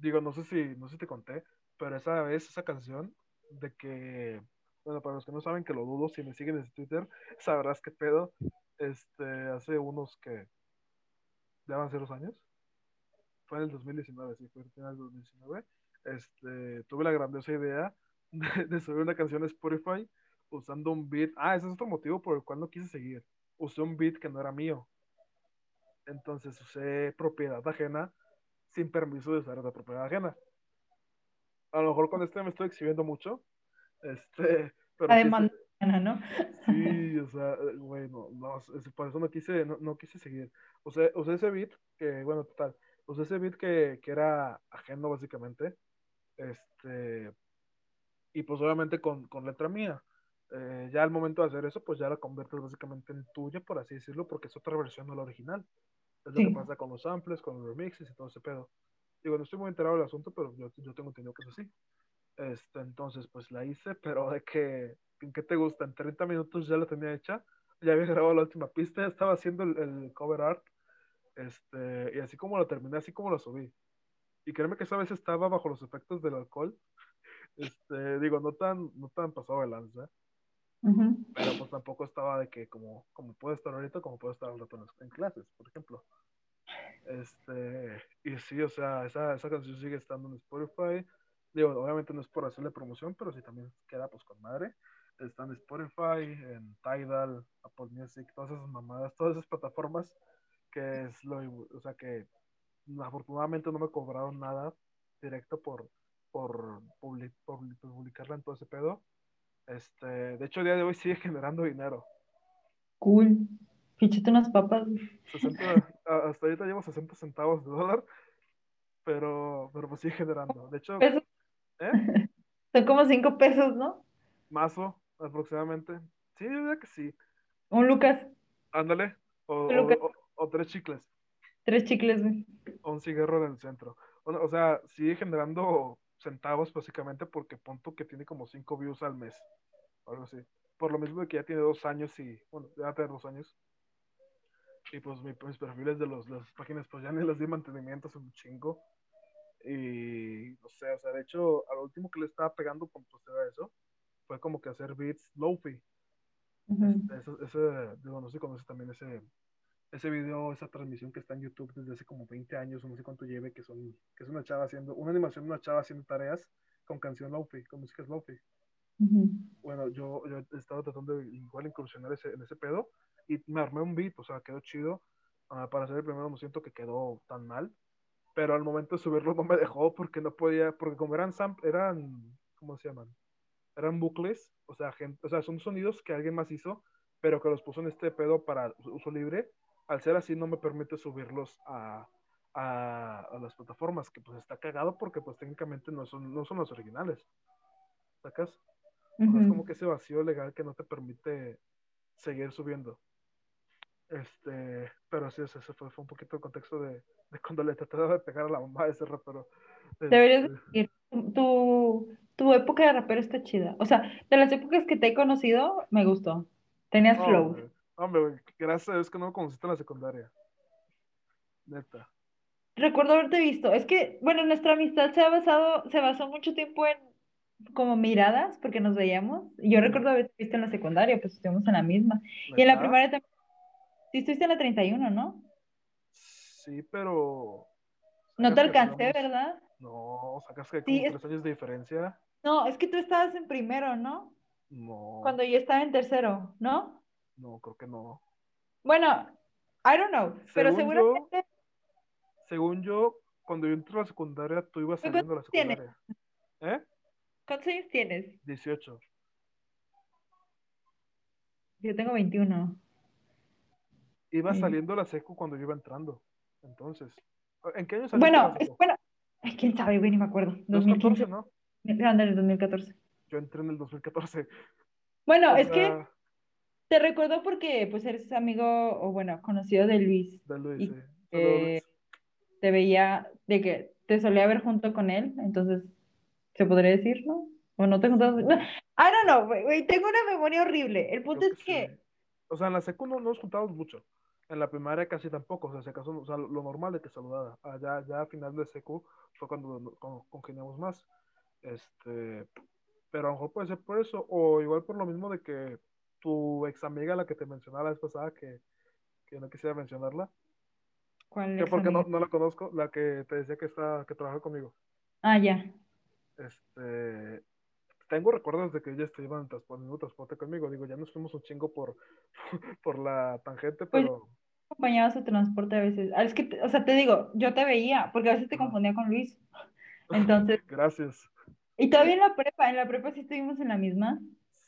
digo, no sé si, no sé si te conté, pero esa vez, esa canción, de que, bueno, para los que no saben que lo dudo, si me siguen en Twitter, sabrás qué pedo, este, hace unos que, ya van años, fue en el 2019, sí, fue en del 2019, este, tuve la grandiosa idea de, de subir una canción a Spotify usando un beat, ah, ese es otro motivo por el cual no quise seguir, usé un beat que no era mío, entonces usé propiedad ajena sin permiso de usar esa propiedad ajena. A lo mejor con este me estoy exhibiendo mucho, este, pero sí, además, ¿no? Sí, o sea, eh, güey, no, por eso no quise, no, no quise seguir. O sea, usé ese beat, que, bueno, total, usé ese beat que, que era ajeno, básicamente, este, y pues obviamente con, con letra mía. Eh, ya al momento de hacer eso, pues ya la conviertes básicamente en tuya, por así decirlo, porque es otra versión de la original. Es lo que pasa con los samples, con los remixes y todo ese pedo. Digo, no estoy muy enterado del asunto, pero yo, yo tengo entendido que es así. Este, entonces, pues la hice, pero de que, ¿en qué te gusta? En 30 minutos ya la tenía hecha, ya había grabado la última pista, ya estaba haciendo el, el cover art, este, y así como la terminé, así como la subí. Y créeme que esa vez estaba bajo los efectos del alcohol, este, digo, no tan, no tan pasado de lanza, Pero pues tampoco estaba de que como, como puede estar ahorita, como puede estar al rato en, las- en clases, por ejemplo. Este, y sí, o sea, esa, esa canción sigue estando en Spotify. Digo, obviamente no es por hacerle promoción, pero sí también queda pues con madre. Está en Spotify, en Tidal, Apple Music, todas esas mamadas, todas esas plataformas que es lo, o sea que afortunadamente no me cobraron nada directo por, por, publi- publi- publicarla en todo ese pedo. Este, de hecho, a día de hoy sigue generando dinero. Cool. Fíchate unas papas. 60, a- hasta ahorita llevo 60 centavos de dólar, pero, pero pues sigue generando. De hecho, Pesos. ¿eh? Son como cinco pesos, ¿no? Mazo, aproximadamente. Sí, yo diría que sí. Un Lucas, Ándale. O, Lucas. o- o- o tres chicles. tres chicles, güey. O un cigarro en el centro. O sea, sigue generando centavos básicamente porque punto que tiene como cinco views al mes. O algo así. Por lo mismo que ya tiene dos años y, bueno, ya va a tener dos años. Y pues mi- mis perfiles de los, las páginas pues ya ni les di mantenimiento hace un chingo. Y no sé, o sea, de hecho, al último que le estaba pegando con pues era eso, fue como que hacer beats lofi. Este, ese, ese- digo, no sé si conoces también ese, ese video, esa transmisión que está en YouTube desde hace como 20 años, o no sé cuánto lleve, que son, que es una chava haciendo, una animación de una chava haciendo tareas con canción lofi, con música lofi. Ujú. Bueno, yo, yo he estado tratando de igual incursionar ese, en ese pedo y me armé un beat, o sea, quedó chido. Ah, para ser el primero no siento que quedó tan mal, pero al momento de subirlo no me dejó porque no podía, porque como eran eran, ¿cómo se llaman? Eran bucles, o sea, gente, o sea, son sonidos que alguien más hizo, pero que los puso en este pedo para uso libre. Al ser así no me permite subirlos a, a, a las plataformas, que pues está cagado porque pues técnicamente no son, no son los originales. ¿Sacas? O sea, es como que ese vacío legal que no te permite seguir subiendo. Este, pero sí, ese ese fue, fue un poquito el contexto de, de cuando le trataba de pegar a la mamá de ese rapero. Deberías Este, decir, tu, tu, época de rapero está chida. O sea, de las épocas que te he conocido, me gustó. Tenías flow. Hombre, güey, gracias a Dios que no me conociste en la secundaria. Neta. Recuerdo haberte visto. Es que, bueno, nuestra amistad se ha basado, se basó mucho tiempo en como miradas, porque nos veíamos. Y Yo recuerdo haberte visto en la secundaria, pues estuvimos en la misma. Y en la primaria también. Sí, estuviste en la 31, ¿no? Sí, pero. No te alcancé, tenemos- ¿verdad? No, sacas que hay Sí, como es- tres años de diferencia. No, es que tú estabas en primero, ¿no? No, Cuando yo estaba en tercero, ¿no? No, creo que no. Bueno, I don't know, pero yo- seguramente Según yo, cuando yo entré a la secundaria, tú ibas ¿Pero saliendo de la tienes? secundaria. ¿Eh? ¿Cuántos años tienes? 18. Yo tengo 21. Iba Sí. saliendo de la secu cuando yo iba entrando. Entonces, ¿en qué año saliste Bueno, es, bueno, ay, quién sabe, güey, ni me acuerdo. 2014, 2015, ¿no? ándale, 2014. Yo entré en el 2014. Bueno, O es que sea, te recuerdo porque pues eres amigo o bueno, conocido de Luis. de Luis, y, sí. Eh. Te veía de que te solía ver junto con él, entonces se podría decir, ¿no? O no te juntas. No, I don't know, güey, tengo una memoria horrible. El punto Creo es que que, sí. O sea, en la secu no no nos juntábamos mucho. En la primaria casi tampoco. O sea, si acaso, o sea, lo normal de que saludara. Allá, ya a final de secu fue cuando con- congeniamos más. Este, pero a lo mejor puede ser por eso. O igual por lo mismo de que tu ex amiga, la que te mencionaba la vez pasada, que, que no quisiera mencionarla. ¿cuál Que porque no, no la conozco, la que te decía que está, que trabaja conmigo. Ah, ya. Este, tengo recuerdos de que ella iba en transporte, en transporte conmigo. Digo, ya nos fuimos un chingo por, por la tangente, Pues, pero acompañaba su transporte a veces. Ah, Es que, o sea, te digo, yo te veía, porque a veces te confundía con Luis. Entonces, gracias. y todavía en la prepa, en la prepa sí estuvimos en la misma.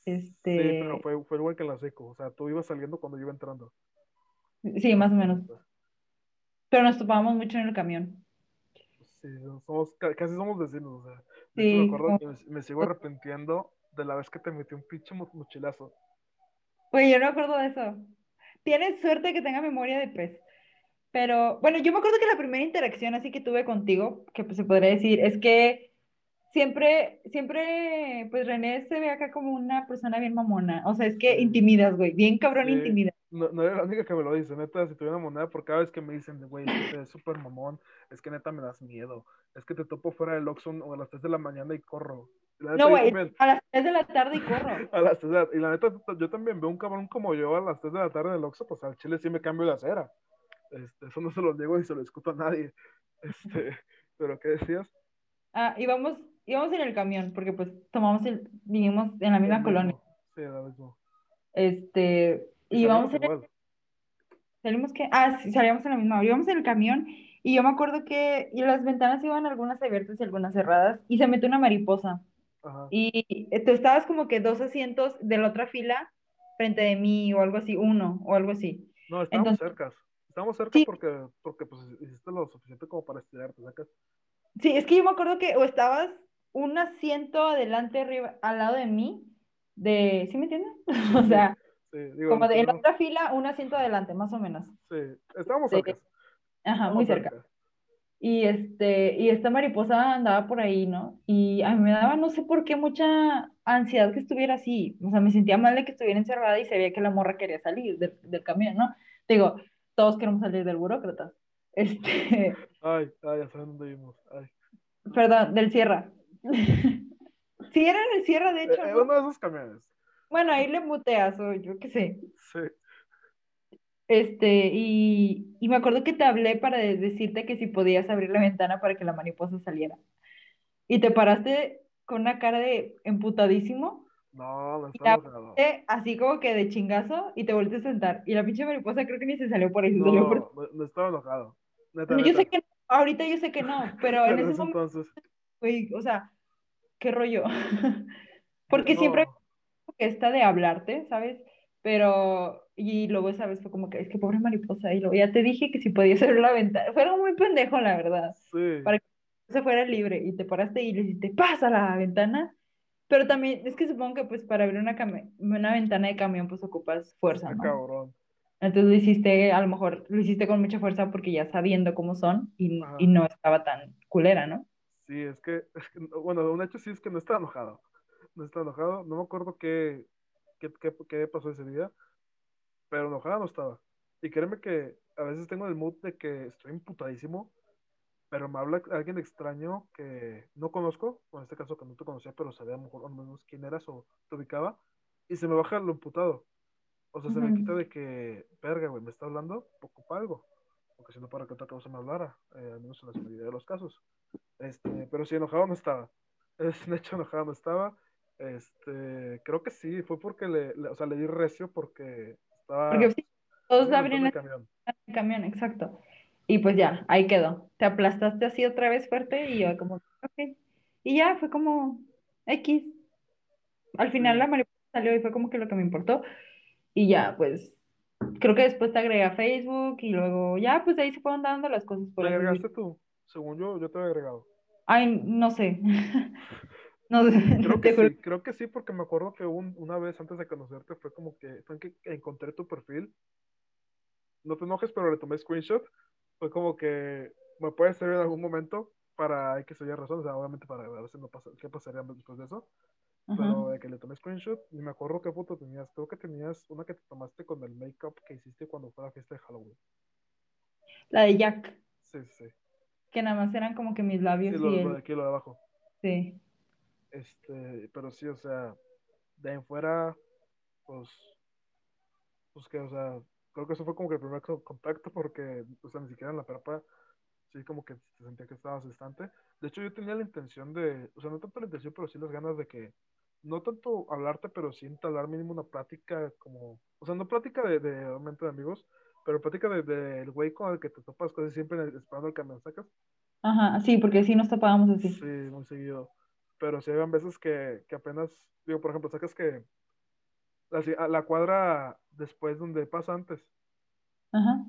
Sí, Este, pero fue, fue igual que la seco. O sea, tú ibas saliendo cuando yo iba entrando. sí, más o menos. Pero nos topábamos mucho en el camión. Sí, somos, ca- casi somos vecinos. O sea, Sí, me acuerdo como- que me, me sigo arrepintiendo de la vez que te metí un pinche mo- mochilazo. Oye, yo no me acuerdo de eso. Tienes suerte que tenga memoria de pez. Pero, bueno, yo me acuerdo que la primera interacción así que tuve contigo, que pues se podría decir, es que siempre, siempre, pues René se ve acá como una persona bien mamona. O sea, es que intimidas, güey, bien cabrón Sí. intimidas. No, no era la única que me lo dice, neta, si tuviera una moneda, por cada vez que me dicen, güey, es súper mamón, es que neta me das miedo, es que te topo fuera del Oxxo o a las 3 de la mañana y corro. Y neta, No, güey, también, a las 3 de la tarde y corro. a las 3 de la- y la neta, yo también veo un cabrón como yo a las 3 de la tarde en el Oxxo, pues al chile sí me cambio de acera. Este, eso no se lo digo y se lo discuto a nadie. Este, pero ¿qué decías? Ah, íbamos, íbamos en el camión, porque pues tomamos el, vivimos en la misma Lo colonia. Sí, lo mismo. Este, y íbamos en el, salimos que, ah, sí, salíamos en la misma, íbamos en el camión y yo me acuerdo que y las ventanas iban algunas abiertas y algunas cerradas y se metió una mariposa Ajá. y tú estabas como que dos asientos de la otra fila frente de mí o algo así, uno o algo así. No, estábamos cerca. Estábamos cerca Sí. porque, porque pues hiciste lo suficiente como para estirarte, ¿sacas? Sí, es que yo me acuerdo que o estabas un asiento adelante arriba, al lado de mí, de, ¿sí me entiendes? O sea, Sí, digo, Como de en la otra fila, un asiento adelante, más o menos. Sí, estábamos cerca. Ajá, muy cerca. Y este, y esta mariposa andaba por ahí, ¿no? Y a mí me daba, no sé por qué, mucha ansiedad que estuviera así. O sea, me sentía mal de que estuviera encerrada y sabía que la morra quería salir del, del camión, ¿no? Digo, todos queremos salir del burócrata. Este, Ay, ay, saben dónde vimos. Ay. perdón, del Sierra. Sí, era en el Sierra, de hecho, eh, ¿no? uno de esos camiones. Bueno, ahí le muteas o yo qué sé. Sí. Este, y, y me acuerdo que te hablé para de- decirte que si podías abrir la ventana para que la mariposa saliera. Y te paraste con una cara de emputadísimo, No, no estaba eh, así como que de chingazo, y te volviste a sentar. Y la pinche mariposa creo que ni se salió por ahí, se salió por... No, no, no estaba enojado. Neta, yo sé que no, ahorita yo sé que no, pero en ese momento, entonces. Güey, o sea, qué rollo. Porque no, siempre que está de hablarte, ¿sabes? Pero, y luego esa vez fue como que, es que pobre mariposa, y luego ya te dije que si podías abrir la ventana. Fueron muy pendejo, la verdad. Sí. para que se fuera libre y te paraste y le dijiste, pasa la ventana. Pero también, es que supongo que pues para abrir una, una ventana de camión pues ocupas fuerza, ¿no? cabrón. Entonces lo hiciste, a lo mejor lo hiciste con mucha fuerza porque ya sabiendo cómo son y, y no estaba tan culera, ¿no? Sí, es que, es que, bueno, un hecho sí es que no estaba enojado. No estaba enojado. No me acuerdo qué, qué, qué, qué pasó ese día, pero enojado no estaba. Y créeme que a veces tengo el mood de que estoy imputadísimo, pero me habla alguien extraño que no conozco, o en este caso que no te conocía, pero sabía a lo mejor al menos quién eras o te ubicaba, y se me baja lo imputado. O sea, se me quita de que, verga, güey, me está hablando, ocupa algo. Porque si no, para que otra cosa me hablara, eh, al menos en la mayoría de los casos. Este, pero sí, enojado no estaba. Es, de hecho, enojado no estaba. Este, creo que sí, fue porque le, le- o sea, le di recio porque estaba Porque sí, todos abren el el camión. camión, exacto. Y pues ya, ahí quedó. Te aplastaste así otra vez fuerte y yo como, ok. Y ya fue como X. Al final la mariposa salió y fue como que lo que me importó. Y ya, pues, creo que después te agregué a Facebook y luego ya, pues ahí se fueron dando las cosas por ¿Me así agregaste decirlo. tú? Según yo, yo te había agregado. Ay, no sé. No Creo que sí, creo que sí, porque me acuerdo que un- una vez antes de conocerte fue como que, fue que encontré tu perfil. No te enojes, pero le tomé screenshot. Fue como que me puede servir en algún momento para hay que seguir razón, o sea, obviamente para ver si no pasa, qué pasaría después de eso. Ajá. Pero de que le tomé screenshot y me acuerdo qué foto tenías. Creo que tenías una que te tomaste con el make-up que hiciste cuando fue la fiesta de Halloween. La de Jack, Sí, sí. Que nada más eran como que mis Sí, labios lo, y lo el... de aquí, lo de abajo. Sí. Este, pero sí, o sea, de ahí en fuera, pues, pues que, o sea, creo que eso fue como que el primer co- contacto porque, o sea, ni siquiera en la prepa, sí como que se sentía que estabas distante. De hecho, yo tenía la intención de, o sea, no tanto la intención, pero sí las ganas de que, no tanto hablarte, pero sí entablar mínimo una plática como, o sea, no plática de, de de amigos, pero plática de, del güey con el que te topas casi siempre en el- esperando el camión, ¿sacas? Ajá, sí, porque sí nos topábamos así. Sí, muy seguido. Pero sí habían veces que, que apenas, digo, por ejemplo, sacas que así, a la cuadra después donde pasa antes, Ajá.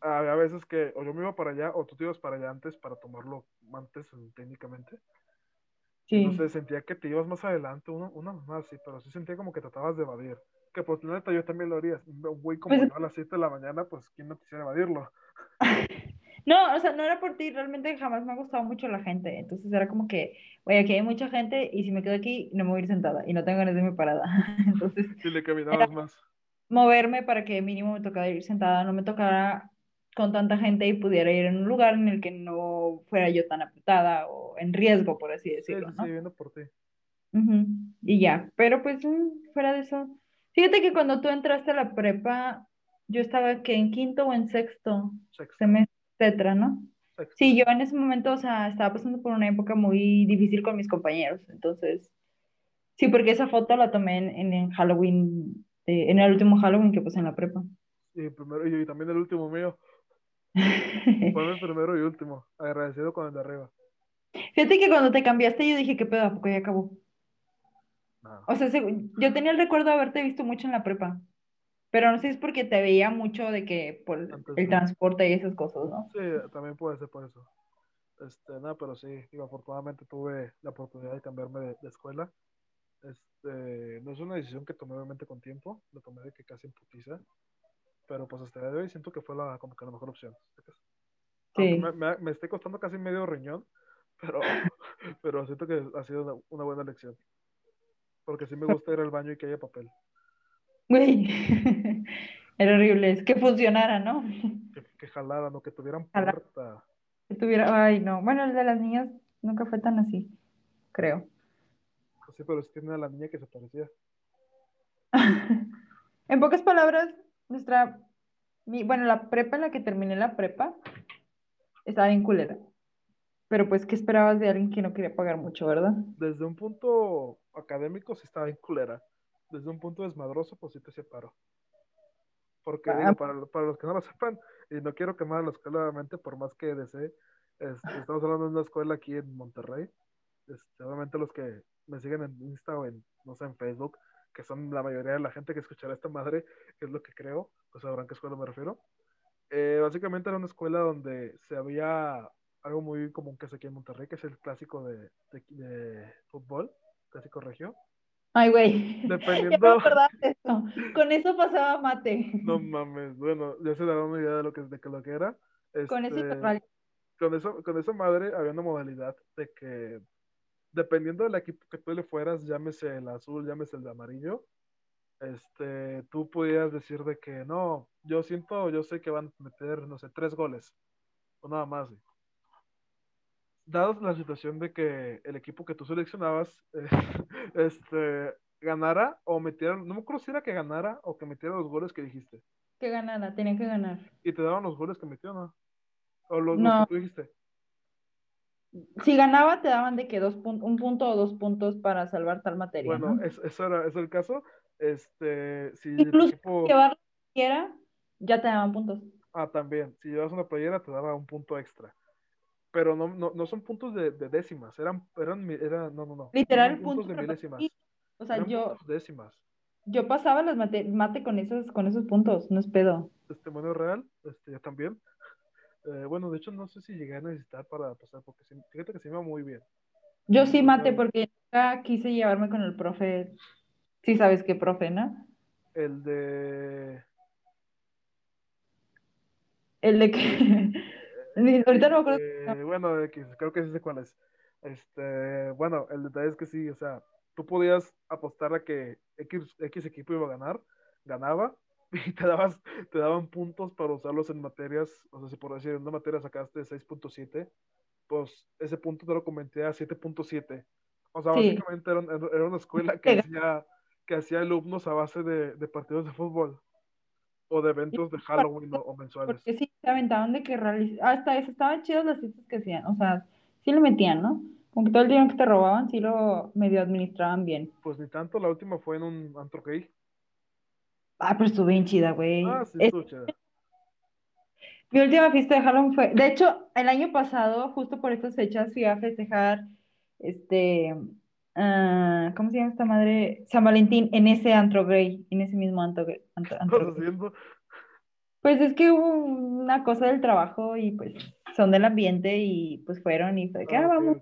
había veces que o yo me iba para allá o tú te ibas para allá antes para tomarlo antes técnicamente. Sí. Sé, sentía que te ibas más adelante, una, una más sí, pero sí sentía como que tratabas de evadir. Que pues la neta yo también lo haría. Un güey como Pues- yo a las 7 de la mañana, pues quién no quisiera evadirlo. No, o sea, no era por ti, realmente jamás me ha gustado mucho la gente. Entonces era como que, oye, aquí hay mucha gente y si me quedo aquí no me voy a ir sentada y no tengo ganas de irme parada. Entonces, Si le caminabas más. moverme para que mínimo me tocara ir sentada, no me tocara con tanta gente y pudiera ir en un lugar en el que no fuera yo tan apretada o en riesgo, por así Sí, decirlo, sí, ¿no? sí, viendo por ti. Ujú, Y ya, pero pues mm, fuera de eso. Fíjate que cuando tú entraste a la prepa, yo estaba que en quinto o en sexto Sexto, semestre, etcétera, ¿no? sexto. Sí, yo en ese momento, o sea, estaba pasando por una época muy difícil con mis compañeros, entonces, sí, porque esa foto la tomé en, en, en Halloween, eh, en el último Halloween que puse en la prepa. Y primero, y también el último mío. Fue mi primero y último. Agradecido con el de arriba. Fíjate que cuando te cambiaste yo dije, ¿qué pedo? ¿A poco ya acabó? Nada. O sea, yo tenía el recuerdo de haberte visto mucho en la prepa, pero no sé si es porque te veía mucho de que por Antes el no. transporte y esas cosas, ¿no? Sí, también puede ser por eso. Este, nada, pero sí, digo, afortunadamente tuve la oportunidad de cambiarme de, de escuela. Este, no es una decisión que tomé obviamente con tiempo, lo tomé de que casi en putiza, pero pues hasta el día de hoy siento que fue la, como que la mejor opción. Sí. me, me, me esté costando casi medio riñón, pero, pero siento que ha sido una, una buena elección. Porque sí me gusta ir al baño y que haya papel. Güey, era horrible, es que funcionara, ¿no? Que, que jalaran o que tuvieran puerta. Que tuviera, ay, no. Bueno, el de las niñas nunca fue tan así, creo. Sí, pero es que tiene a la niña que se parecía. En pocas palabras, nuestra, mi, bueno, la prepa en la que terminé la prepa estaba bien culera. Pero pues, ¿qué esperabas de alguien que no quería pagar mucho, verdad? Desde un punto académico sí estaba bien culera. Desde un punto desmadroso, pues sí te separo. Porque Ah. digo, para, para los que no lo sepan, y no quiero quemar la escuela obviamente, por más que desee, este, estamos hablando de una escuela aquí en Monterrey. Este, obviamente los que me siguen en Insta o en, no sé, en Facebook, que son la mayoría de la gente que escuchará esta madre, que es lo que creo, pues sabrán qué escuela me refiero. Eh, básicamente era una escuela donde se había algo muy común que es aquí en Monterrey, que es el clásico de, de, de fútbol, clásico regio. Ay, güey. Ya me Dependiendo, de eso. Con eso pasaba mate. no mames, bueno, ya se darán una idea de lo que, de lo que era. Con eso Este, con eso, con esa madre había una modalidad de que dependiendo del equipo que tú le fueras, llámese el azul, llámese el amarillo, este, tú podías decir de que no, yo siento, yo sé que van a meter, no sé, tres goles, o nada más. güey. Dada la situación de que el equipo que tú seleccionabas, eh, este, ganara o metiera, no me acuerdo si era que ganara o que metiera los goles que dijiste, Que ganara, tenía que ganar. y te daban los goles que metió, ¿no? O los, los No. que tú dijiste. Si ganaba, te daban de que dos pun- un punto o dos puntos para salvar tal materia, Bueno, ¿no? es- eso era, eso era el caso. Este, si Incluso equipo, llevar quiera, ya te daban puntos. ah, también, si llevas una playera te daba un punto extra. Pero no, no, no son puntos de, de décimas, eran, eran, era, no, no, no, Literal, eran puntos puntos de milésimas. O sea, eran yo, décimas. yo pasaba las mate, mate con esos, con esos puntos, no es pedo. Testimonio real, este, yo también. Eh, bueno, de hecho no sé si llegué a necesitar para pasar, porque sí- fíjate que se me iba muy bien. Yo sí mate porque nunca quise llevarme con el profe. Sí sabes qué profe, ¿no? El de, El de que... Ni- Ahorita no me acuerdo. Eh, bueno, creo que sí sé cuál es. Este, bueno, el detalle es que sí, o sea, tú podías apostar a que X, X equipo iba a ganar, ganaba, y te dabas, te daban puntos para usarlos en materias, o sea, si por decir en una materia sacaste 6.7, pues ese punto te lo convertía a 7.7. O sea, Sí. básicamente era, era una escuela que hacía, que hacía alumnos a base de, de partidos de fútbol o de eventos de Halloween o, o mensuales. Porque sí, se aventaban de que realiz- Hasta eso estaban chidas las fiestas que hacían. O sea, sí le metían, ¿no? Como que todo el dinero que te robaban, sí lo medio administraban bien. Pues ni tanto, la última fue en un antro gay. Ah, pero estuvo bien chida, güey. Ah, sí, Es- estuvo chida. Mi última fiesta de Halloween fue, de hecho, el año pasado, justo por estas fechas, fui a festejar, este, ah, ¿cómo se llama esta madre? San Valentín en ese antro gay, en ese mismo antro? Pues es que hubo una cosa del trabajo y pues son del ambiente y pues fueron y fue que, ah, Ah, vamos.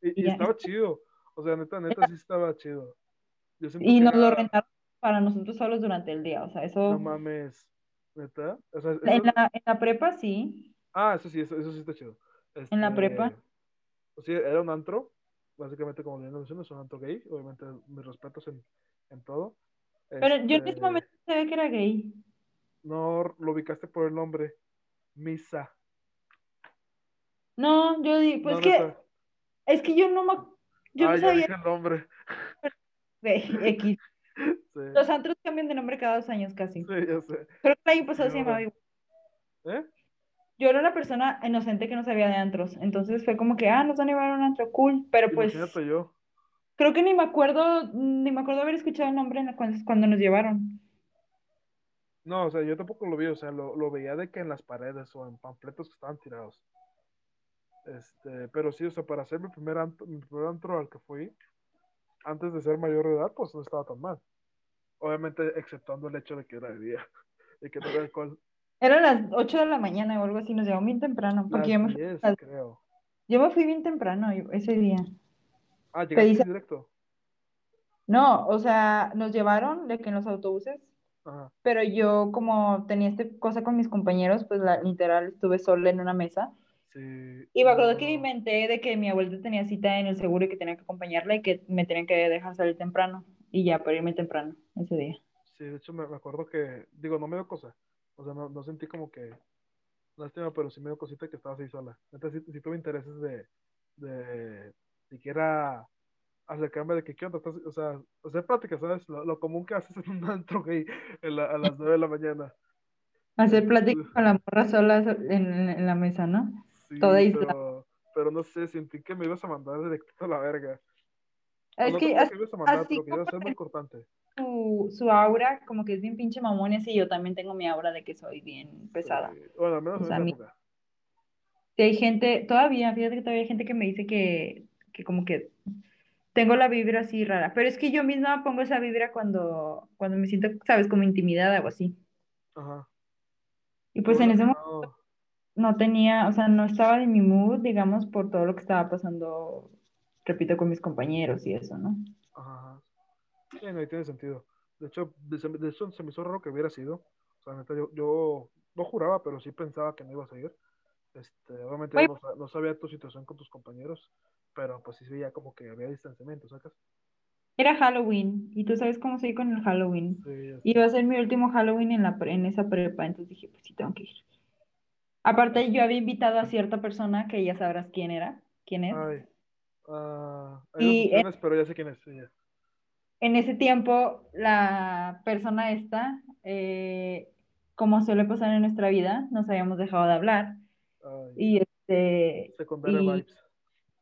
Y, y Y ya. estaba chido. O sea, neta, neta, sí estaba chido. Yo Y nos lo rentaron para nosotros solos durante el día, o sea, eso, No mames. ¿Neta? O sea, en la, en la prepa sí, Ah, eso sí, eso, eso sí está chido. En la Este, prepa. O sea, era un antro. Básicamente, como bien lo mencionas, es un antro gay. Obviamente, mis respetos en, en todo. pero yo en ese Este, momento sabía que era gay. No lo ubicaste por el nombre. Misa. No, yo di, pues No, que, es que yo no me, yo ah, no ya sabía el nombre. X. Sí, Los antros cambian de nombre cada dos años casi. sí, ya sé. Creo que el año pasado se llamaba igual. ¿Eh? Yo era una persona inocente que no sabía de antros, entonces fue como que, ah, nos van a llevar a un antro cool, pero pues Imagínate yo. creo que ni me acuerdo, ni me acuerdo haber escuchado el nombre cuando, cuando nos llevaron. No, o sea, yo tampoco lo vi, o sea, lo, lo veía de que en las paredes o en panfletos que estaban tirados. Este, pero sí, o sea, para hacer mi primer antro, mi primer antro al que fui, antes de ser mayor de edad, pues no estaba tan mal. Obviamente, exceptuando el hecho de que era de día y que no era alcohol. Eran las 8 de la mañana o algo así, nos llevaron bien temprano, porque yo me, fui, 10, las- creo. yo me fui bien temprano ese día. Ah, llegaste Pedí- directo. No, o sea, nos llevaron de que en los autobuses, Ajá. pero yo como tenía esta cosa con mis compañeros, pues la, literal estuve sola en una mesa. Sí. Y me acuerdo que inventé de que mi abuelita tenía cita en el seguro y que tenía que acompañarla y que me tenían que dejar salir temprano. Y ya, para irme temprano ese día. Sí, de hecho me, me acuerdo que, digo, no me dio cosa. O sea, no, no sentí como que lástima, pero sí me dio cosita que estabas ahí sola. Entonces, sí, sí tuve intereses de, de siquiera acercarme de que, ¿qué onda? Estás- O sea, hacer pláticas, ¿sabes? Lo, lo común que haces en un antro gay en la- a las 9 de la mañana. Hacer plática con la morra sola so- en, en la mesa, ¿no? Sí, Toda pero, pero no sé, sentí que me ibas a mandar directo a la verga. Es no que tanto así que me ibas a mandar, así pero que iba a ser muy cortante. Su, su aura, como que es bien pinche mamón, y yo también tengo mi aura de que soy bien pesada. Bueno, al menos O sea, mi-. Si hay gente, todavía, fíjate que todavía hay gente que me dice que, que como que tengo la vibra así rara, pero es que yo misma pongo esa vibra cuando, cuando me siento, sabes, como intimidada o así. Ajá. Y pues en ese momento no- no tenía, o sea, no estaba de mi mood, digamos, por todo lo que estaba pasando, repito, con mis compañeros y eso, ¿no? Ajá, ajá. Sí, no, y tiene sentido. De hecho, de, hecho, se me hizo raro que hubiera sido. O sea, neta, yo, yo no juraba, pero sí pensaba que no ibas a ir. Este, obviamente Oye. no, no sabía tu situación con tus compañeros, pero pues sí se veía como que había distanciamiento, ¿sacas? Era Halloween, y tú sabes cómo soy con el Halloween. Sí. Iba a ser mi último Halloween en, la, en esa prepa, entonces dije, pues sí, tengo que ir. Aparte, yo había invitado a cierta persona que ya sabrás quién era, quién es. Ay, ah, hay Y, opciones, pero ya sé quién es. sí, ya. En ese tiempo, la persona esta, eh, como suele pasar en nuestra vida, nos habíamos dejado de hablar Ay, y, este, y,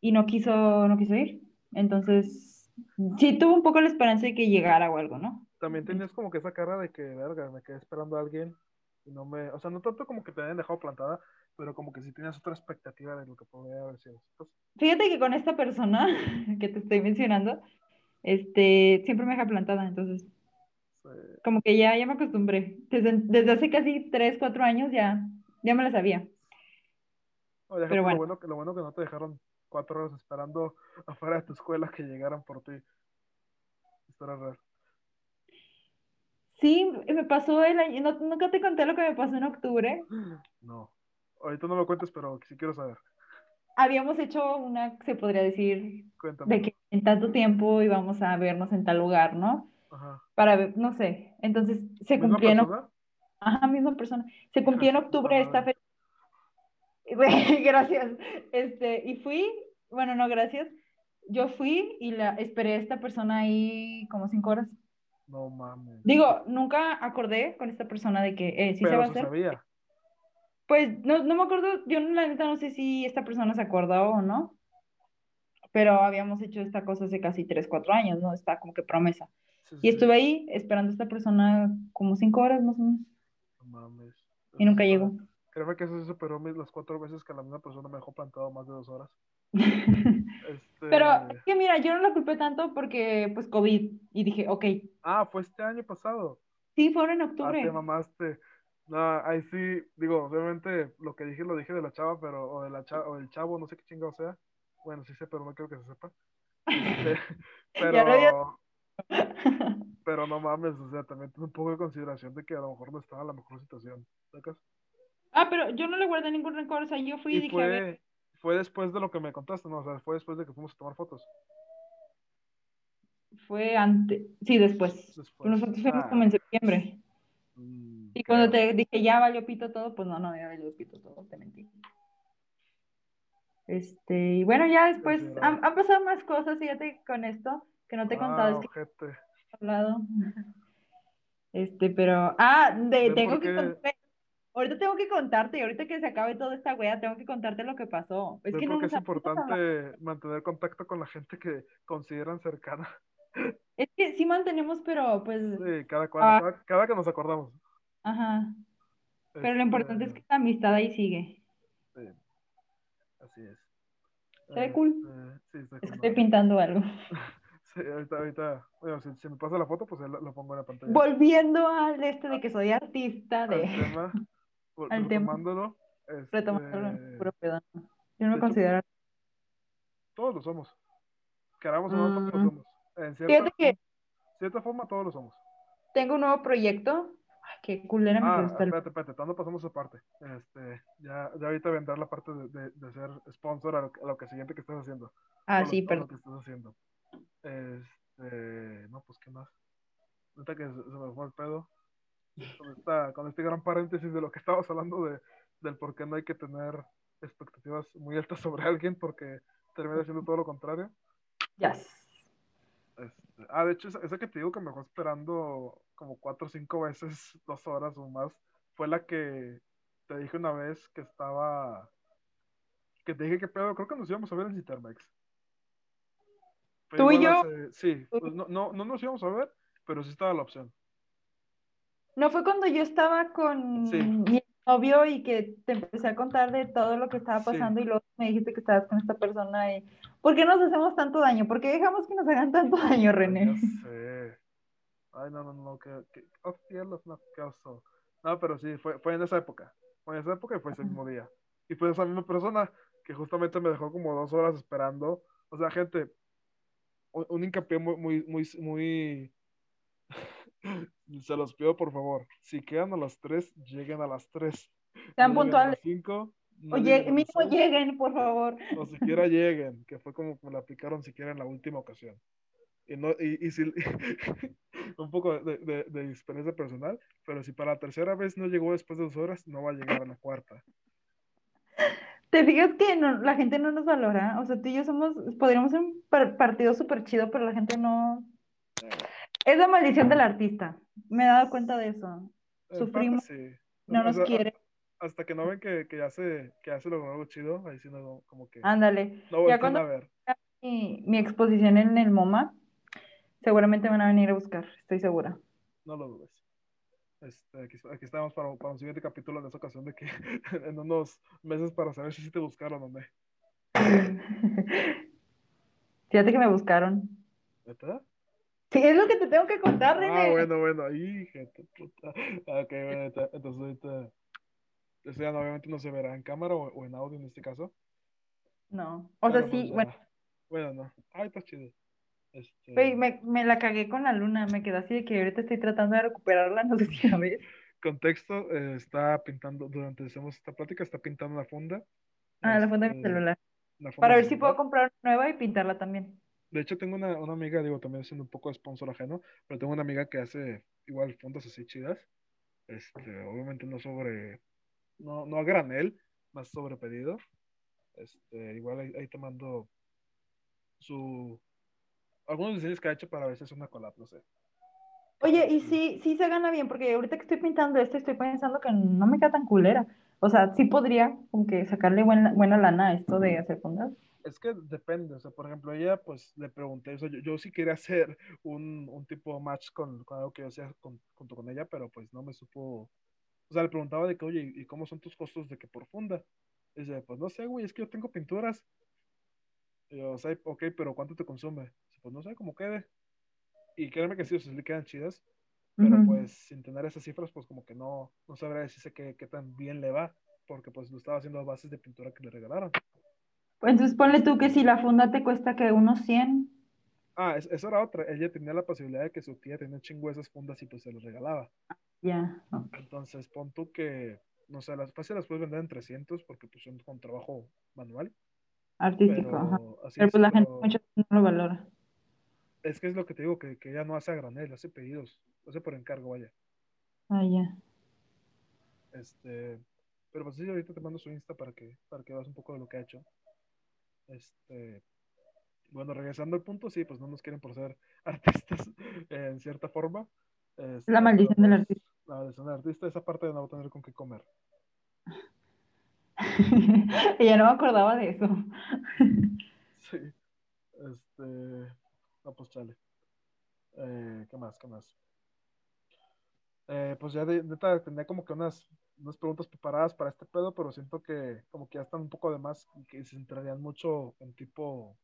y no quiso, no quiso ir. Entonces, sí tuvo un poco la esperanza de que llegara o algo, ¿no? También tenías como que esa cara de que, verga, me quedé esperando a alguien y no me. O sea, no tanto como que te hayan dejado plantada, pero como que sí tenías otra expectativa de lo que podría haber sido. Entonces, Fíjate que con esta persona que te estoy mencionando, este, siempre me deja plantada, entonces como que ya, ya me acostumbré. Desde, desde hace casi 3, 4 años ya, ya me la sabía. déjate Pero lo bueno. bueno que lo bueno que no te dejaron cuatro horas esperando afuera de tu escuela que llegaran por ti. Esto era real. Sí, me pasó el año, no- nunca te conté lo que me pasó en octubre. No. Ahorita no me cuentes, pero sí quiero saber. Habíamos hecho una, se podría decir, Cuéntame. de que en tanto tiempo íbamos a vernos en tal lugar, ¿no? Ajá. Para ver, no sé. Entonces se ¿Misma cumplía en, persona? ajá, misma persona. Se cumplía en octubre esta fecha. Gracias. Este, y fui, bueno, no, gracias. Yo fui y la esperé a esta persona ahí como cinco horas. No mames. Digo, nunca acordé con esta persona de que eh, sí se va a hacer. sabía. Pues no, no me acuerdo, yo la neta no sé si esta persona se acordó o no, pero habíamos hecho esta cosa hace casi 3, 4 años, ¿no? Está como que promesa. Sí, Y sí, estuve ahí esperando a esta persona como 5 horas más o menos, No mames. y nunca llegó. Créeme que eso se superó mis- las cuatro veces que la misma persona me dejó plantado más de dos horas. Este... Pero es que mira, yo no la culpé tanto porque pues COVID, y dije, ok, Ah, fue este año pasado. sí, fue ahora en Ah, te octubre. mamaste. No, ahí sí, digo, obviamente lo que dije lo dije de la chava, pero, o de la chava, o del chavo, no sé qué chingado sea. Bueno, sí sé, pero no creo que se sepa. Este, pero, pero no mames, o sea, también tuve un poco de consideración de que a lo mejor no estaba en la mejor situación, ¿sacas? Ah, pero yo no le guardé ningún rencor, o sea, yo fui y Y dije, a ver, fue, fue después de lo que me contaste, ¿no? O sea, fue después de que fuimos a tomar fotos. fue antes, sí, después. Después. Nosotros fuimos Ah. como en septiembre. Mm, Y cuando te dije, ya valió pito todo, pues no, no había valido pito todo, te mentí. Este, y bueno, ya después han, han pasado más cosas, fíjate, con esto, que no te he contado, es Ah, que ojete. he hablado. Este, pero, ah, de, ¿Ven tengo que qué? contarte, ahorita tengo que contarte, ahorita que se acabe toda esta wea, tengo que contarte lo que pasó. Es que no es importante mantener contacto con la gente que consideran cercana. Es que sí mantenemos, pero pues, Sí, cada, cual- Ah. cada, cada que nos acordamos. Ajá. Pero lo importante es Este, que la amistad ahí sigue. sí, así es. Se ve cool. Este, sí, está Es que cool, estoy pintando algo. Sí, ahorita, ahorita, bueno, si, si me pasa la foto, pues la, la pongo en la pantalla. Volviendo al este de que soy artista, Al de tema, al tema. retomándolo, este, retomando puro pedo. Yo no me hecho, considero. todos lo somos. Queramos o no, todos lo Mm. somos. En cierta, Fíjate que cierta forma todos lo somos. Tengo un nuevo proyecto. Qué culera me Ah, quedó esta- espérate, espérate, ¿cuándo pasamos esa parte? Este, ya, ya ahorita vendrá la parte de, de, de ser sponsor a lo, que- a lo que siguiente que estás haciendo. Ah, a lo- sí, a lo perdón. que estás haciendo. Este, no, pues, ¿qué más? Ahorita que se, se me fue el pedo. Con, esta, con este gran paréntesis de lo que estabas hablando de, del por qué no hay que tener expectativas muy altas sobre alguien porque termina siendo todo lo contrario. Yes. Este, ah, de hecho, esa, que te digo que me dejó esperando como cuatro o cinco veces, dos horas o más, fue la que te dije una vez que estaba. Que te dije que pedo, creo que nos íbamos a ver en Citermex. ¿Tú y yo? sí, pues no, no, no nos íbamos a ver, pero sí estaba la opción. ¿No fue cuando yo estaba con Sí. mi novio y que te empecé a contar de todo lo que estaba Sí. pasando y luego me dijiste que estabas con esta persona y ¿por qué nos hacemos tanto daño? ¿Por qué dejamos que nos hagan tanto daño, Ay, René? ya sé. Ay, no, no, no, que, que, oh, cielos, no, qué oso. No, pero sí, fue, fue en esa época. Fue en esa época y fue ese mismo día. Y fue esa misma persona que justamente me dejó como dos horas esperando. O sea, gente, un, un hincapié muy, muy, muy, muy... Se los pido, por favor. Si quedan a las 3, lleguen a las 3. Sean No puntuales. las 5. No Oye, seis, lleguen, por favor. o siquiera lleguen, que fue como me la aplicaron siquiera en la última ocasión. Y, no, y, y si, un poco de, de, de experiencia personal, pero si para la tercera vez no llegó después de dos horas, no va a llegar a la cuarta. ¿Te fijas que no- la gente no nos valora? O sea, tú y yo somos, podríamos ser un par- partido súper chido, pero la gente no... Es la maldición del artista. Me he dado cuenta de eso. Sufrimos, sí. no nos sea, quiere. Hasta que no ven que, que hace, que hace lo algo chido, ahí sí no, como que Ándale. no Ya cuando a ver. mi, mi exposición en el MoMA, seguramente van a venir a buscar, estoy segura. No lo dudes. Este, aquí, aquí estamos para, para un siguiente capítulo en esa ocasión de que en unos meses para saber si sí te buscaron o no. Fíjate que me buscaron. ¿Verdad? Sí, es lo que te tengo que contar, Ah, René. bueno, bueno, hija de puta. Ah, Ok, bueno, entonces ahorita. Eso ya obviamente no se verá en cámara o, o en audio en este caso. No, o sea, Pero, sí, pues, bueno, Bueno, no. Ay, está chido. Este, güey, me, me la cagué con la luna, me quedé así de que ahorita estoy tratando de recuperarla, no sé si la ves. Contexto, eh, está pintando, durante esta plática, está pintando la funda. Ah, la funda de mi este, celular. Para ver si puedo comprar una nueva y pintarla también. De hecho, tengo una, una amiga, digo, también siendo un poco de sponsor ajeno, pero tengo una amiga que hace igual fundas así chidas. Este, obviamente no sobre, no, no a granel, más sobre pedido. Este, igual ahí, ahí te mando su, algunos diseños que ha hecho para ver si es una collab, no sé. Oye, y sí, sí se gana bien, porque ahorita que estoy pintando esto, estoy pensando que no me queda tan culera. O sea, sí podría como que sacarle buena, buena lana a esto de hacer fundas. Es que depende, o sea, por ejemplo, ella, pues le pregunté, o sea, yo, yo sí quería hacer un, un tipo match con, con algo que yo hacía con- junto con ella, pero pues no me supo, o sea, le preguntaba de que, oye, ¿y cómo son tus costos de que por funda? Y dice, pues no sé, güey, es que yo tengo pinturas. Y yo, o sea, ok, pero ¿cuánto te consume? Dice, pues no sé, cómo quede. Y créeme que sí, o sea, le quedan chidas, pero pues sin tener esas cifras, pues como que no, no sabría decirse qué, qué tan bien le va, porque pues lo estaba haciendo a bases de pintura que le regalaron. Entonces ponle tú que si la funda te cuesta que unos 100. Ah, es- eso era otra. Ella tenía la posibilidad de que su tía tenía un chingo de esas fundas y pues se las regalaba. Ya. Entonces, pon tú que, no sé, las fácil las puedes vender en 300 porque pues son con trabajo manual. Artístico, ajá. Pero así Pero es, pues la gente pero mucho no lo valora. es que es lo que te digo, que, que ella no hace a granel, hace pedidos, hace por encargo, vaya. Ah, ya. Este, pero pues sí, ahorita te mando su Insta para que, para que veas un poco de lo que ha hecho. Este, bueno, regresando al punto, sí, pues no nos quieren por ser artistas eh, en cierta forma. Este, La maldición del pues, artista. La maldición del artista, esa parte de no va a tener con qué comer. Ya no me acordaba de eso. Sí. Este, no, pues chale. Eh, ¿qué más? ¿Qué más? Eh, pues ya de, neta tenía como que unas, unas preguntas preparadas para este pedo, pero siento que como que ya están un poco de más y que se entrarían mucho en tipo,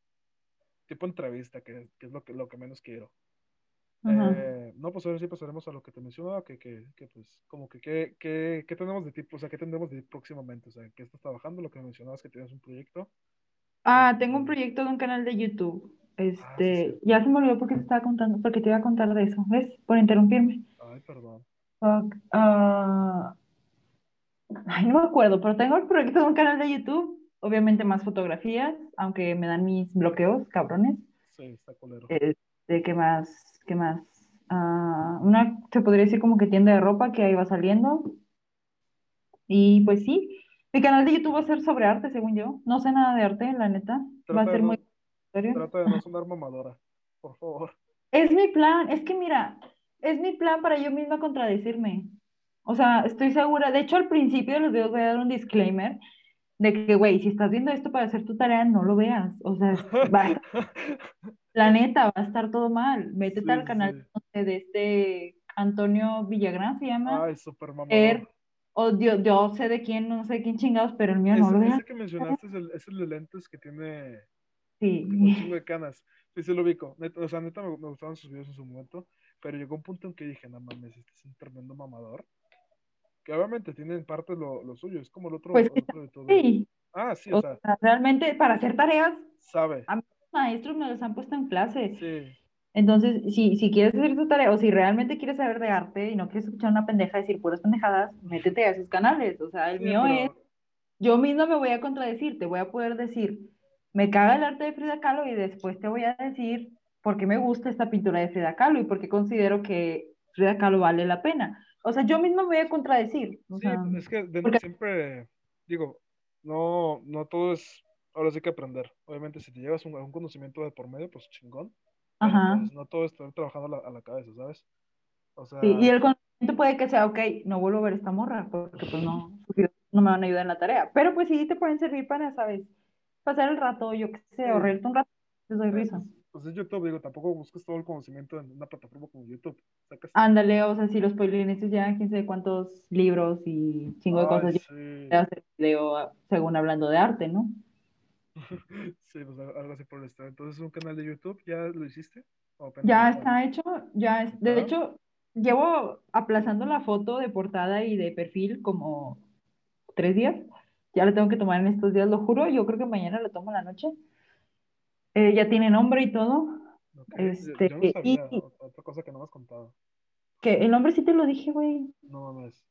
tipo entrevista, que, que es lo que, lo que menos quiero. Eh, no, pues ahora sí pasaremos a lo que te mencionaba, que, que, que pues como que qué, tenemos de tipo, o sea, qué tendremos de ti próximamente, o sea, qué estás trabajando, lo que mencionabas que tienes un proyecto. Ah, tengo un proyecto de un canal de YouTube. Este, ya se me olvidó porque te estaba contando, porque te iba a contar de eso, ¿ves? Por interrumpirme. Ay, perdón. Fuck, ah, ay, no me acuerdo, pero tengo el proyecto de un canal de YouTube, obviamente más fotografías, aunque me dan mis bloqueos, cabrones. Sí, está culero. Este, ¿qué más? ¿Qué más? Ah, una, se podría decir como que tienda de ropa que ahí va saliendo. Y pues sí, mi canal de YouTube va a ser sobre arte, según yo. No sé nada de arte, la neta. Va a Trata de ser no, muy trata de no sonar mamadora, por favor. Es mi plan, es que mira, es mi plan para yo misma contradecirme. O sea, estoy segura. De hecho, al principio de los videos voy a dar un disclaimer de que, güey, si estás viendo esto para hacer tu tarea, no lo veas. O sea, va la neta, va a estar todo mal. Métete Sí, al canal sí. de este Antonio Villagrán, se llama. Ay, súper mamador. Er, o yo, yo sé de quién, no sé quién chingados, pero el mío no lo veas. ese que mencionaste es el, es el de lentes que tiene Sí. un chingo de canas. Sí, sí lo ubico. Neta, o sea, neta me, me gustaban sus videos en su momento, pero llegó un punto en que dije, no mames, este es un tremendo mamador. Que obviamente tiene en parte lo, lo suyo, es como el otro, Pues el otro youtuber. Sí. Ah, sí, o O sea, sea, realmente para hacer tareas, sabe. a mí los maestros me los han puesto en clase. Sí, Entonces, si, si quieres hacer tu tarea o si realmente quieres saber de arte y no quieres escuchar una pendeja decir puras pendejadas, métete a esos canales. O sea, el sí, mío es, pero yo misma me voy a contradecir, te voy a poder decir, me caga el arte de Frida Kahlo y después te voy a decir por qué me gusta esta pintura de Frida Kahlo y por qué considero que Frida Kahlo vale la pena. O sea, yo misma me voy a contradecir. O sí, sea, es que de- porque- siempre, digo, no, no todo es, ahora sí que aprender. Obviamente, si te llevas un, un conocimiento de por medio, pues chingón. Ajá. pues no todo es estar trabajando a la, a la cabeza, ¿sabes? O sea, Sí, y el conocimiento puede que sea, ok, no vuelvo a ver esta morra, porque pues no, no me van a ayudar en la tarea. Pero pues sí te pueden servir para, ¿sabes? Pasar el rato, yo qué sé, o reírte un rato, les doy pues, risa. Pues es YouTube, digo, tampoco busques todo el conocimiento en una plataforma como YouTube. Ándale, o sea, si los polineses ya quién sabe cuántos libros y chingo de cosas, sí. voy a hacer video ah, según hablando de arte, ¿no? Sí, pues algo así por el estilo. Entonces, un canal de YouTube, ¿ya lo hiciste? ¿O apenas Ya está hecho, ya es, de hecho, llevo aplazando la foto de portada y de perfil como tres días. Ya la tengo que tomar en estos días, lo juro. Yo creo que mañana la tomo en la noche. Eh, ya tiene nombre y todo. Ok, yo- Este, yo no sabía, y- ot- otra cosa que no me has contado. Que el nombre sí te lo dije, güey. No mames.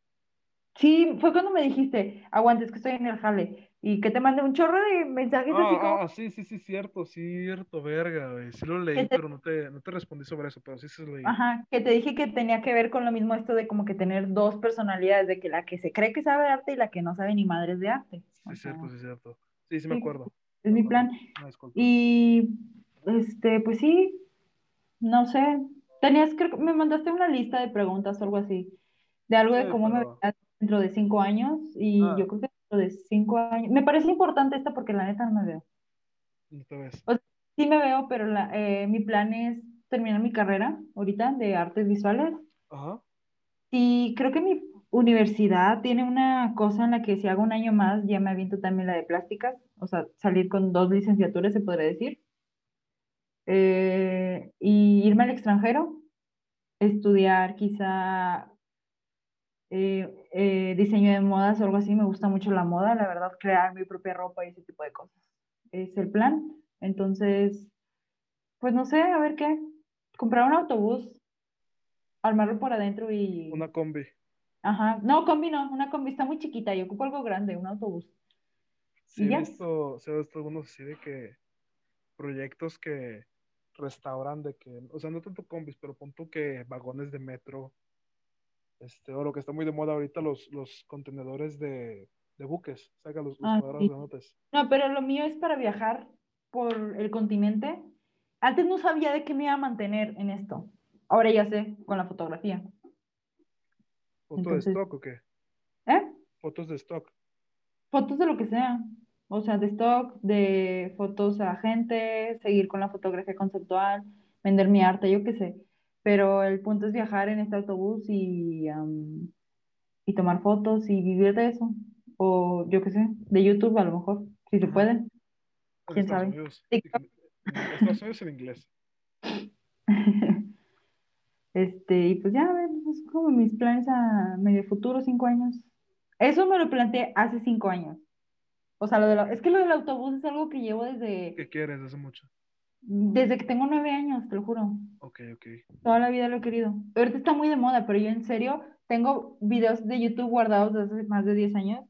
Sí, fue cuando me dijiste, aguantes que estoy en el jale. Y que te mandé un chorro de mensajes así como, Ah, ah, sí, sí, sí, cierto, cierto, verga, güey. Sí lo leí, te- pero no te, no te respondí sobre eso, pero sí se lo leí. ajá, que te dije que tenía que ver con lo mismo esto de como que tener dos personalidades, de que la que se cree que sabe arte y la que no sabe ni madres de arte. Sí, O es cierto, sí, es cierto. Sí, sí me acuerdo. Es mi plan. Y, este, pues sí, no sé. Tenías, creo que me mandaste una lista de preguntas o algo así, de algo de cómo me pero- veía dentro de cinco años. Y Ah. yo creo que dentro de cinco años. Me parece importante esta porque la neta no me veo. No te ves. Sí me veo, pero la- eh, mi plan es terminar mi carrera ahorita de artes visuales. Ajá. Y creo que mi universidad tiene una cosa en la que si hago un año más ya me aviento también la de plásticas, o sea, salir con dos licenciaturas se podría decir. Eh, y irme al extranjero, estudiar quizá eh, eh, diseño de modas o algo así, me gusta mucho la moda, la verdad, crear mi propia ropa y ese tipo de cosas. Es el plan. Entonces, pues no sé, a ver qué. Comprar un autobús, armarlo por adentro y... Una combi. Ajá, no, combi no, una combi está muy chiquita y ocupo algo grande, un autobús. Sí, ¿Y he visto, sí he visto algunos así de que proyectos que restauran de que, o sea, no tanto combis, pero punto que vagones de metro, este, o lo que está muy de moda ahorita, los, los contenedores de, de buques, saca los, los Ah, cuadrados sí. granotes. No, pero lo mío es para viajar por el continente. Antes no sabía de qué me iba a mantener en esto. Ahora ya sé, con la fotografía. ¿Foto Entonces- de stock o qué? ¿Eh? Fotos de stock. Fotos de lo que sea. O sea, de stock, de fotos a gente, seguir con la fotografía conceptual, vender mi arte, yo qué sé. Pero el punto es viajar en este autobús y, am, y tomar fotos y vivir de eso. O yo qué sé, de YouTube a lo mejor, si se puede. ¿Quién Estados sabe? Unidos. TikTok. Estados Unidos en inglés. Este, y pues ya, a ver, es como mis planes a medio futuro, cinco años. Eso me lo planteé hace cinco años. O sea, lo de la- es que lo del autobús es algo que llevo desde, ¿Qué quieres? Hace mucho. Desde que tengo nueve años, te lo juro. Ok, ok. Toda la vida lo he querido. Ahorita está muy de moda, pero yo en serio tengo videos de YouTube guardados desde hace más de 10 años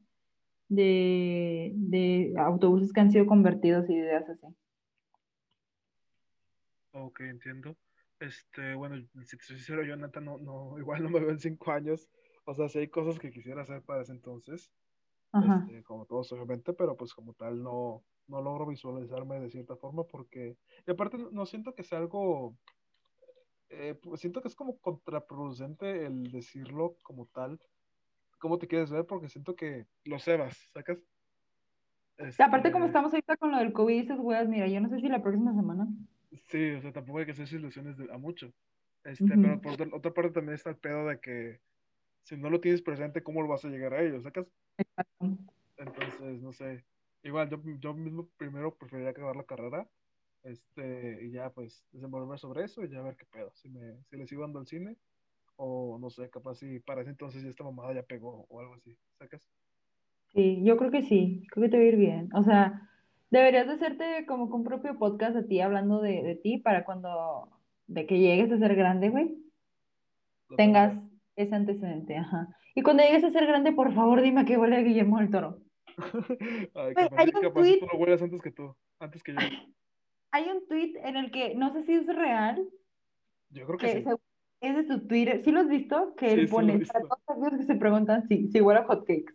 de, de autobuses que han sido convertidos y ideas así. Ok, entiendo. Este, bueno, si te soy sincero, yo neta no, no, igual no me veo en cinco años. O sea, sí hay cosas que quisiera hacer para ese entonces, este, como todos obviamente, pero pues como tal no, no logro visualizarme de cierta forma porque, y aparte no siento que sea algo, eh, pues siento que es como contraproducente el decirlo como tal, cómo te quieres ver, porque siento que lo cebas, ¿sacas? Aparte, como Este, estamos ahorita con lo del COVID y esas weas, mira, yo no sé si la próxima semana. Sí, o sea, tampoco hay que hacerse ilusiones de- a mucho. Este, pero por otra, otra parte también está el pedo de que si no lo tienes presente, ¿cómo lo vas a llegar a ellos? ¿Sacas? Entonces, no sé. Igual, yo, yo mismo primero preferiría acabar la carrera, este, y ya pues desenvolver sobre eso y ya ver qué pedo. Si me, si le sigo dando al cine, o no sé, capaz si para ese entonces ya esta mamada ya pegó o algo así, ¿sacas? Sí, yo creo que sí, creo que te va a ir bien. O sea, deberías de hacerte como que un propio podcast a ti hablando de, de ti para cuando, de que llegues a ser grande, güey, tengas ese antecedente, ajá. Y cuando llegues a ser grande, por favor, dime que huele a Guillermo del Toro. Ay, hay un capaz tweet, tú lo hueles antes que tú, antes que yo. hay un tweet en el que, no sé si es real, Yo creo que que sí. se- es de su Twitter, ¿sí lo has visto? Que Sí, él pone, para todos aquellos que se preguntan si, si huele a hotcakes.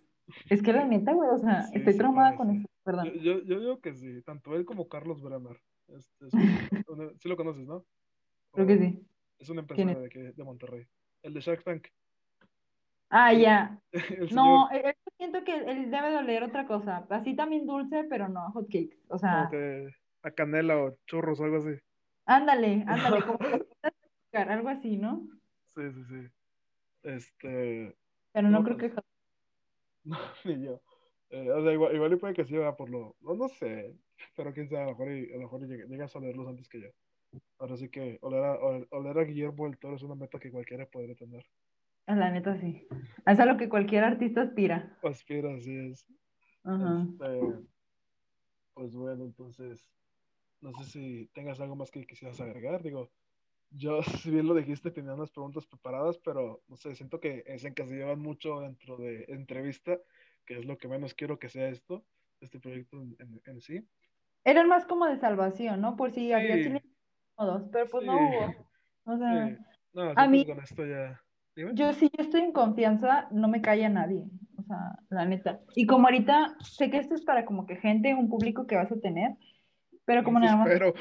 Es que la neta, güey, o sea, Sí, estoy sí traumada con eso, perdón. Yo, yo, yo digo que sí, tanto él como Carlos Bremer. Este, es un- sí lo conoces, ¿no? Creo que sí. Es un ¿Quién empresario es? de, aquí, de Monterrey. El de Shark Tank. Ah, ya. señor. No, él- él siento que él debe de oler otra cosa. Así también dulce, pero no hotcakes. O sea, que a canela o churros o algo así. ándale, ándale, como algo así, ¿no? Sí, sí, sí. Este, Pero no no, creo que no, ni yo. Eh, o sea, igual, igual y puede que sí, va por lo, no, no sé, pero quién sabe, a lo mejor, y- a lo mejor y llega- llegas a olerlos antes que yo. Ahora sí que oler a, ol- oler a Guillermo del Toro es una meta que cualquiera podría tener. La neta sí. Es a lo que cualquier artista aspira. Aspira, así es. Ajá. Este, pues bueno, entonces, no sé si tengas algo más que quisieras agregar. Digo, yo, si bien lo dijiste, tenía unas preguntas preparadas, pero no sé, siento que se encasillaban mucho dentro de entrevista, que es lo que menos quiero que sea esto, este proyecto en, en- en sí. Eran más como de salvación, ¿no? Por si había Sí, silencio todos, pero pues sí, no hubo. O sea, sí. No, a que mí, con esto ya. Dime. yo si yo estoy en confianza, no me calla nadie. O sea, la neta. Y como ahorita, sé que esto es para como que gente, un público que vas a tener, pero como Eso nada más, espero.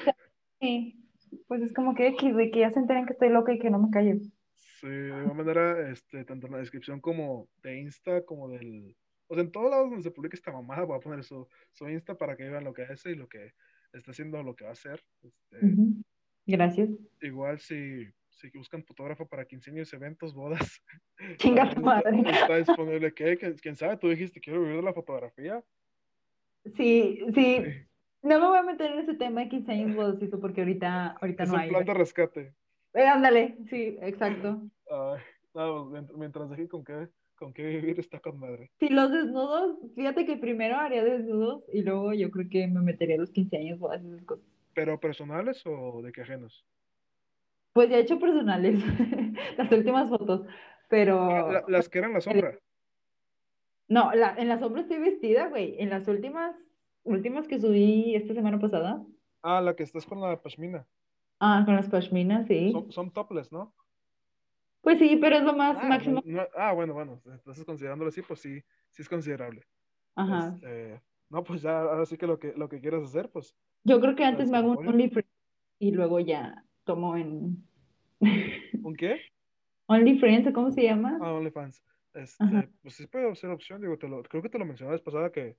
sí, pues es como que de que ya se enteren que estoy loca y que no me calle. Sí, de igual manera, este, tanto en la descripción como de Insta, como del... O sea, en todos lados donde se publique esta mamada, voy a poner su, su Insta para que vean lo que hace y lo que está haciendo, lo que va a hacer. Este, Ujú. Gracias. igual si, si buscan fotógrafo para quinceaños, eventos, bodas, Chinga tu madre. está disponible. ¿Qué? ¿Quién sabe? Tú dijiste, quiero vivir de la fotografía. Sí, sí. Sí. No me voy a meter en ese tema de 15 años bodas y eso porque ahorita, ahorita Es no un hay. plan de rescate. Eh, ándale, sí, exacto. No, mient- mientras deje con qué, con qué vivir está con madre. Si los desnudos, fíjate que primero haría desnudos y luego yo creo que me metería a los 15 años y esas cosas. ¿Pero personales o de qué ajenos? Pues ya he hecho personales, las últimas fotos, Ah, la- pero las que eran la sombra. no, la- en las sombras estoy vestida, güey. En las últimas, últimas que subí esta semana pasada, Ah, la que estás con la pashmina. ah, con las pashminas, sí. Son, son topless, ¿no? Pues sí, pero es lo más Ah, máximo. no- no- ah, bueno, bueno. Entonces considerándolo así, pues sí, sí es considerable. Ajá. Este, no, pues ya, ahora sí que lo que, lo que quieras hacer, pues, Yo creo que antes me hago un. OnlyFriends y luego ya tomo en ¿Un qué? OnlyFriends, ¿o cómo se llama? Ah, OnlyFans. Este, pues sí puede ser opción, digo, te lo, creo que te lo mencioné la vez pasada que,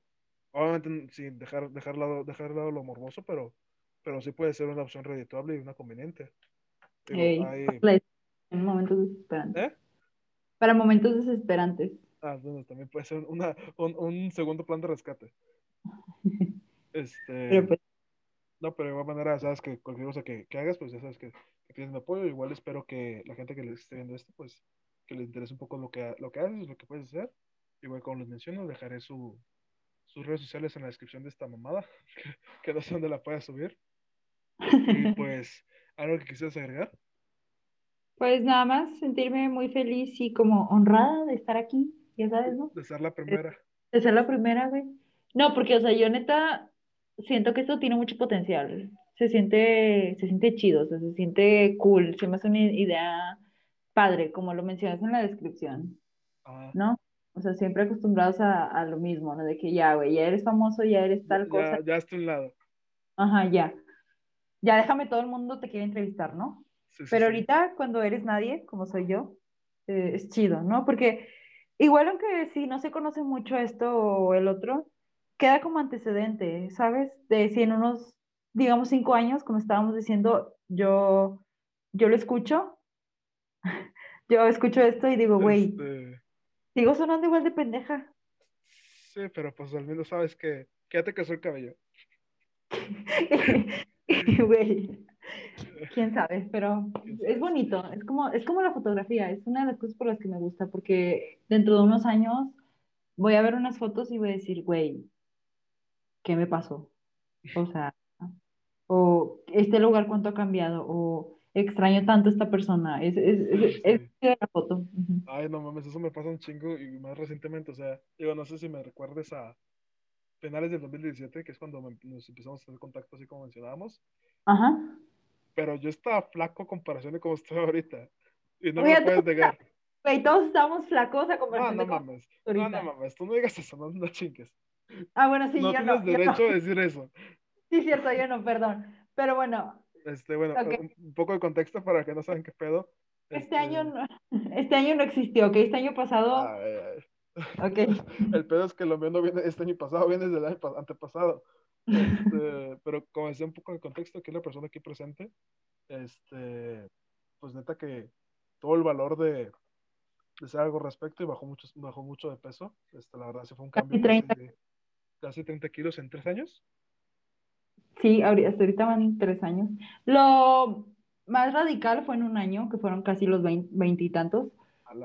obviamente sin dejar, dejar lado, dejar lado lo morboso, pero, pero sí puede ser una opción redituable y una conveniente. Digo, Ey, hay, la- en momentos desesperantes. ¿eh? Para momentos desesperantes. Ah, bueno, también puede ser una, un, un segundo plan de rescate. Este, Pero pues, no, pero de igual manera, sabes que cualquier cosa que, que hagas, pues ya sabes que, que tienes mi apoyo. Igual espero que la gente que le esté viendo esto, pues, que les interese un poco lo que, lo que haces, lo que puedes hacer. Igual como les menciono, dejaré su, sus redes sociales en la descripción de esta mamada, que, que no sé dónde la pueda subir. Y pues, ¿algo que quisieras agregar? Pues nada más sentirme muy feliz y como honrada de estar aquí, ya sabes, ¿no? De ser la primera. De ser la primera, güey. No, porque, o sea, yo neta siento que esto tiene mucho potencial. Se siente, se siente chido, o sea, se siente cool. Se me hace una idea padre, como lo mencionas en la descripción, Ah, ¿no? O sea, siempre acostumbrados a, a lo mismo, ¿no? De que ya, güey, ya eres famoso, ya eres tal cosa. ya, ya está a un lado. Ajá, ya. Ya déjame, todo el mundo te quiere entrevistar, ¿no? Sí, sí, Pero ahorita, cuando eres nadie, como soy yo, eh, es chido, ¿no? Porque igual aunque si no se conoce mucho esto o el otro, queda como antecedente, ¿sabes? De si en unos, digamos, cinco años, como estábamos diciendo, yo, yo lo escucho, yo escucho esto y digo, güey, Este, sigo sonando igual de pendeja. sí, pero pues al menos sabes que, que ya te creció el cabello. Güey, quién sabe, pero es bonito, es como, es como la fotografía, es una de las cosas por las que me gusta, porque dentro de unos años voy a ver unas fotos y voy a decir, güey, ¿qué me pasó? O sea, o este lugar cuánto ha cambiado, o extraño tanto a esta persona, es, es, es, es la foto. Ay, no mames, eso me pasa un chingo y más recientemente, o sea, digo, no sé si me recuerdes a finales del 2017, que es cuando me- nos empezamos a hacer contacto así como mencionábamos, Ajá. Pero yo estaba flaco a comparación de cómo estoy ahorita y no me Oye, lo puedes negar. Güey, todos estamos flacos a No, comparación no de cómo mames, estás no, ahorita. no mames, tú no digas eso, no, no chingues. Ah, bueno, sí, No yo tienes no, no. derecho a decir eso. Sí, cierto, yo no, perdón. Pero bueno, Este, bueno, Ok. un, un poco de contexto para que no saben qué pedo. Este año no, este año no existió, ¿ok? Este año pasado, ay, ay. ok. El pedo es que lo mío no viene este año pasado, viene desde el año pa- antepasado. Este, pero como decía un poco de contexto, aquí la persona aquí presente, este, pues neta que todo el valor de, de hacer algo al respecto y bajó mucho, bajó mucho de peso. Este, la verdad sí fue un Casi cambio 30. casi, casi 30 kilos en tres años. Sí, hasta ahorita van tres años. Lo más radical fue en un año, que fueron casi los vein- veintitantos.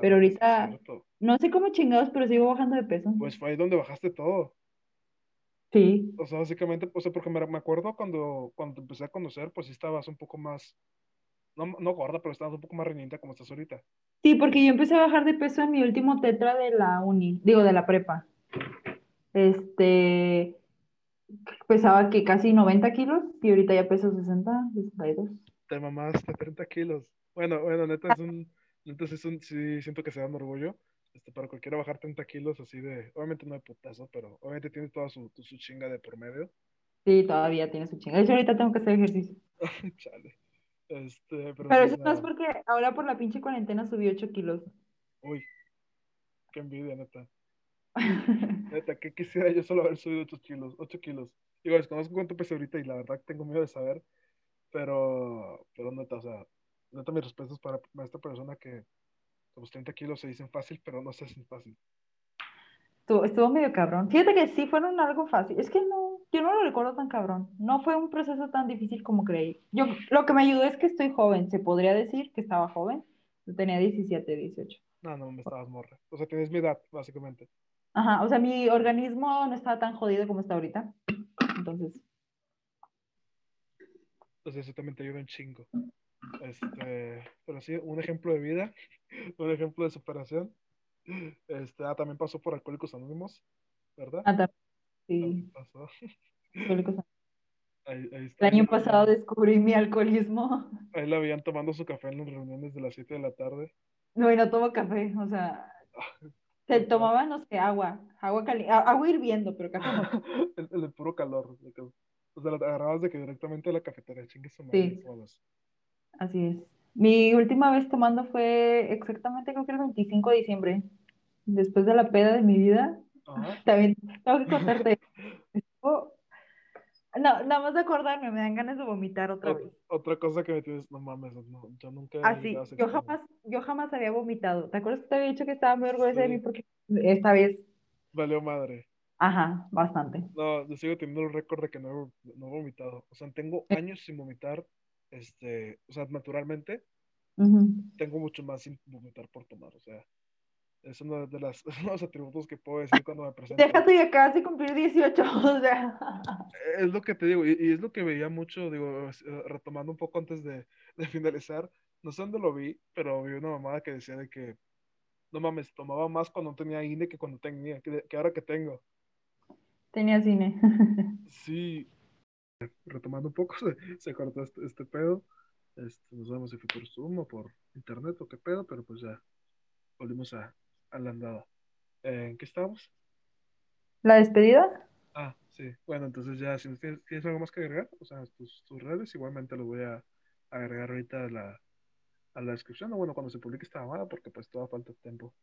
Pero ahorita-. No sé cómo chingados, pero sigo bajando de peso. Pues fue ahí donde bajaste todo. Sí, O sea, básicamente, sea, porque me, me acuerdo cuando, cuando empecé a conocer, pues sí estabas un poco más, no, no gorda, pero estabas un poco más reñida como estás ahorita. sí, porque yo empecé a bajar de peso en mi último tetra de la uni, digo, de la prepa. Este, pesaba que casi 90 kilos y ahorita ya peso 60, 62. Te mamaste 30 kilos. Bueno, bueno, neta es un, neta sí es un, sí siento que se dan orgullo. Este, para cualquiera bajar 30 kilos así de, obviamente no de putazo, pero obviamente tiene toda su, su chinga de por medio. Sí, todavía tiene su chinga. Hecho, ahorita tengo que hacer ejercicio. Chale. Este, pero Pero eso no es porque ahora por la pinche cuarentena subí 8 kilos. Uy, qué envidia, neta. Neta, que quisiera yo solo haber subido 8 kilos, 8 kilos. Digo, desconozco cuánto pesé ahorita y la verdad tengo miedo de saber, pero, pero neta, o sea, neta, mis respetos para, para esta persona que los 30 kilos se dicen fácil, pero no se hacen fácil. Estuvo, estuvo medio cabrón. Fíjate que sí fueron algo fácil. Es que no, yo no lo recuerdo tan cabrón. No fue un proceso tan difícil como creí. Yo, lo que me ayudó es que estoy joven. Se podría decir que estaba joven. Yo tenía 17, 18. No, no, me estabas morra. O sea, tienes mi edad, básicamente. Ajá, o sea, mi organismo no estaba tan jodido como está ahorita. Entonces, Entonces eso también te ayuda un chingo. Este, pero sí, un ejemplo de vida, un ejemplo de superación. Este, ah, también pasó por Alcohólicos Anónimos, ¿verdad? ah, sí, pasó. alcohólicos. Ahí, ahí El año pasado descubrí mi alcoholismo. Ahí la veían tomando su café en las reuniones de las 7 de la tarde. No, y no tomo café, o sea, se tomaba, no sé, agua, agua caliente, agua hirviendo, pero café no. el, el puro calor. o sea, la agarrabas de que directamente de la cafetería, chingue su madre, Sí. Así es. Mi última vez tomando fue exactamente, creo que el 25 de diciembre, después de la peda de mi vida. Ajá. También tengo que contarte. No, nada más de acordarme, me dan ganas de vomitar otra Ot- vez. otra cosa que me tienes, no mames, no, yo nunca Así, llegado a ese yo jamás, yo jamás había vomitado. ¿Te acuerdas que te había dicho que estaba muy orgullosa de mí porque esta vez, Valió madre. ajá, bastante. No, yo sigo teniendo el récord de que no he, no he vomitado. O sea, tengo años sin vomitar, este, o sea, naturalmente, Ujú. tengo mucho más sin vomitar por tomar, o sea, Es uno de las, los atributos que puedo decir cuando me presento. Déjate y acabas de cumplir 18, o sea. Es lo que te digo, y, y es lo que veía mucho, digo, eh, retomando un poco antes de, de finalizar, no sé dónde lo vi, pero vi una mamada que decía de que, no mames, tomaba más cuando tenía INE que cuando tenía, que, que ahora que tengo. Tenía cine. Sí, retomando un poco, se, se cortó este, este pedo. Este, nos vemos si fue por Zoom o por internet o qué pedo, pero pues ya volvimos a, a la andada. Eh, ¿En qué estábamos? ¿La despedida? Ah, sí. Bueno, entonces ya, si tienes, tienes algo más que agregar, o sea, tus, tus redes, igualmente los voy a agregar ahorita a la, a la descripción, o bueno, cuando se publique esta mamada, porque pues todavía falta tiempo.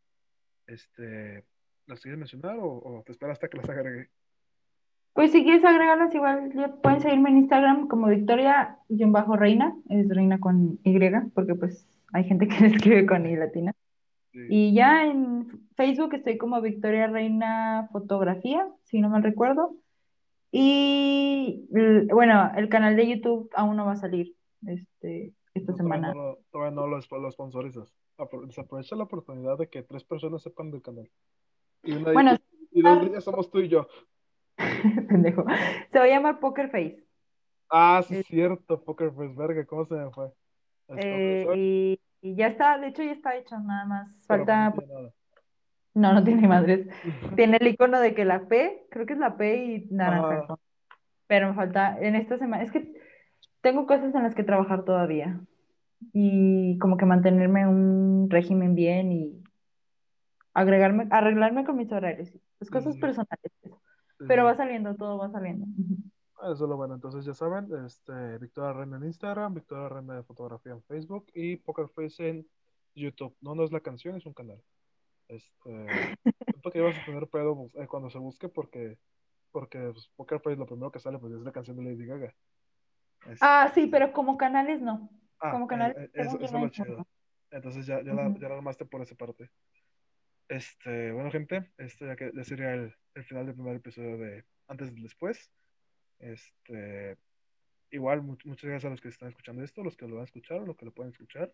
Este, ¿las quieres mencionar o, o te esperas hasta que las agregue? Pues si quieres agregarlas, igual pueden seguirme en Instagram como Victoria-Reina, es reina con Y, porque pues hay gente que le escribe con I latina. Sí. Y ya en Facebook estoy como Victoria Reina Fotografía, si no mal recuerdo. Y bueno, el canal de YouTube aún no va a salir este, esta No, todavía semana. no todavía no lo, lo sponsorizas. Apro- Desaprovecha la oportunidad de que tres personas sepan del canal. Y, una, Bueno, y, y dos somos tú y yo. pendejo. Se va a llamar Poker Face. Ah, sí, Eh, es cierto, Poker Face, verga, ¿cómo se me fue? Eh, y, y ya está, de hecho ya está hecho, nada más. Falta, no no, no tiene madres. Tiene el icono de que la P, creo que es la P y naranja. fondo. Pero me falta, en esta semana, es que tengo cosas en las que trabajar todavía. Y como que mantenerme en un régimen bien y agregarme, arreglarme con mis horarios. Sí, cosas personales. Pero va saliendo, todo va saliendo. Eso es lo bueno, entonces ya saben, este, Victoria Reina en Instagram, Victoria Reina de Fotografía en Facebook y Poker Face en YouTube. No, no es la canción, es un canal. Este, siento que ibas a tener pedo pues, eh, cuando se busque porque, porque pues, Poker Face lo primero que sale pues es la canción de Lady Gaga. Ah, sí, Este, pero como canales no. ah, Como eh, canales eh, eso, eso es lo chido. Entonces ya, ya, la, Ujú. ya la armaste por esa parte. Este, bueno, gente, este ya, que, ya sería el, el final del primer episodio de Antes y Después. Este, igual, mu- muchas gracias a los que están escuchando esto, los que lo van a escuchar o los que lo pueden escuchar.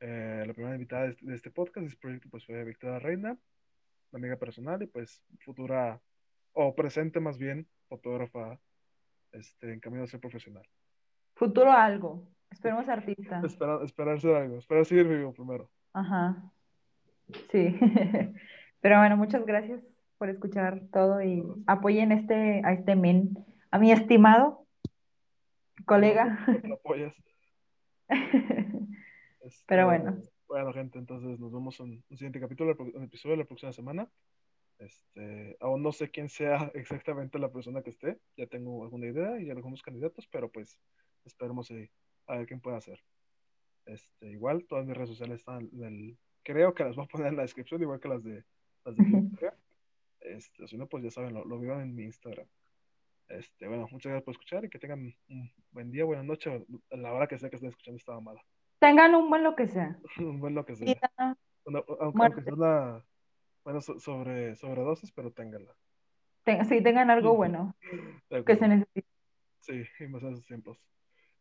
Eh, la primera invitada de este, de este podcast, de este proyecto, pues fue Victoria Reina, una amiga personal y pues futura, o presente más bien, fotógrafa este, en camino a ser profesional. Futuro algo. Esperemos artista. Esperar, esperar ser algo, esperar seguir vivo primero. Ajá. Sí. Pero bueno, muchas gracias por escuchar todo y apoyen este, a este men, a mi estimado colega. No, no lo apoyas. Pero Este, bueno, Bueno, gente, entonces nos vemos en un siguiente capítulo, un episodio de la próxima semana. Este, aún no sé quién sea exactamente la persona que esté, ya tengo alguna idea y algunos candidatos, pero pues esperemos a ver quién puede hacer. Este, igual, todas mis redes sociales están en el, creo que las voy a poner en la descripción, igual que las de las de. Este, si no, pues ya saben, lo, lo vieron en mi Instagram. Este, bueno, muchas gracias por escuchar y que tengan un buen día, buena noche, la hora que sea que estén escuchando esta mamada. tengan un buen lo que sea. Un buen lo que sea. Vida, Una- aunque, sea una, bueno, so- sobre, sobredosis, pero ténganla. Ten- sí, tengan algo bueno que se necesite. Sí, y más en esos tiempos.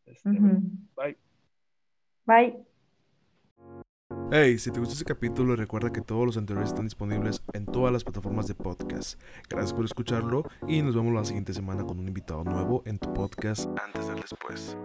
Este, bueno, Ujú. bye. Bye. Hey, si te gustó este capítulo, recuerda que todos los anteriores están disponibles en todas las plataformas de podcast. Gracias por escucharlo y nos vemos la siguiente semana con un invitado nuevo en tu podcast Antes del Después.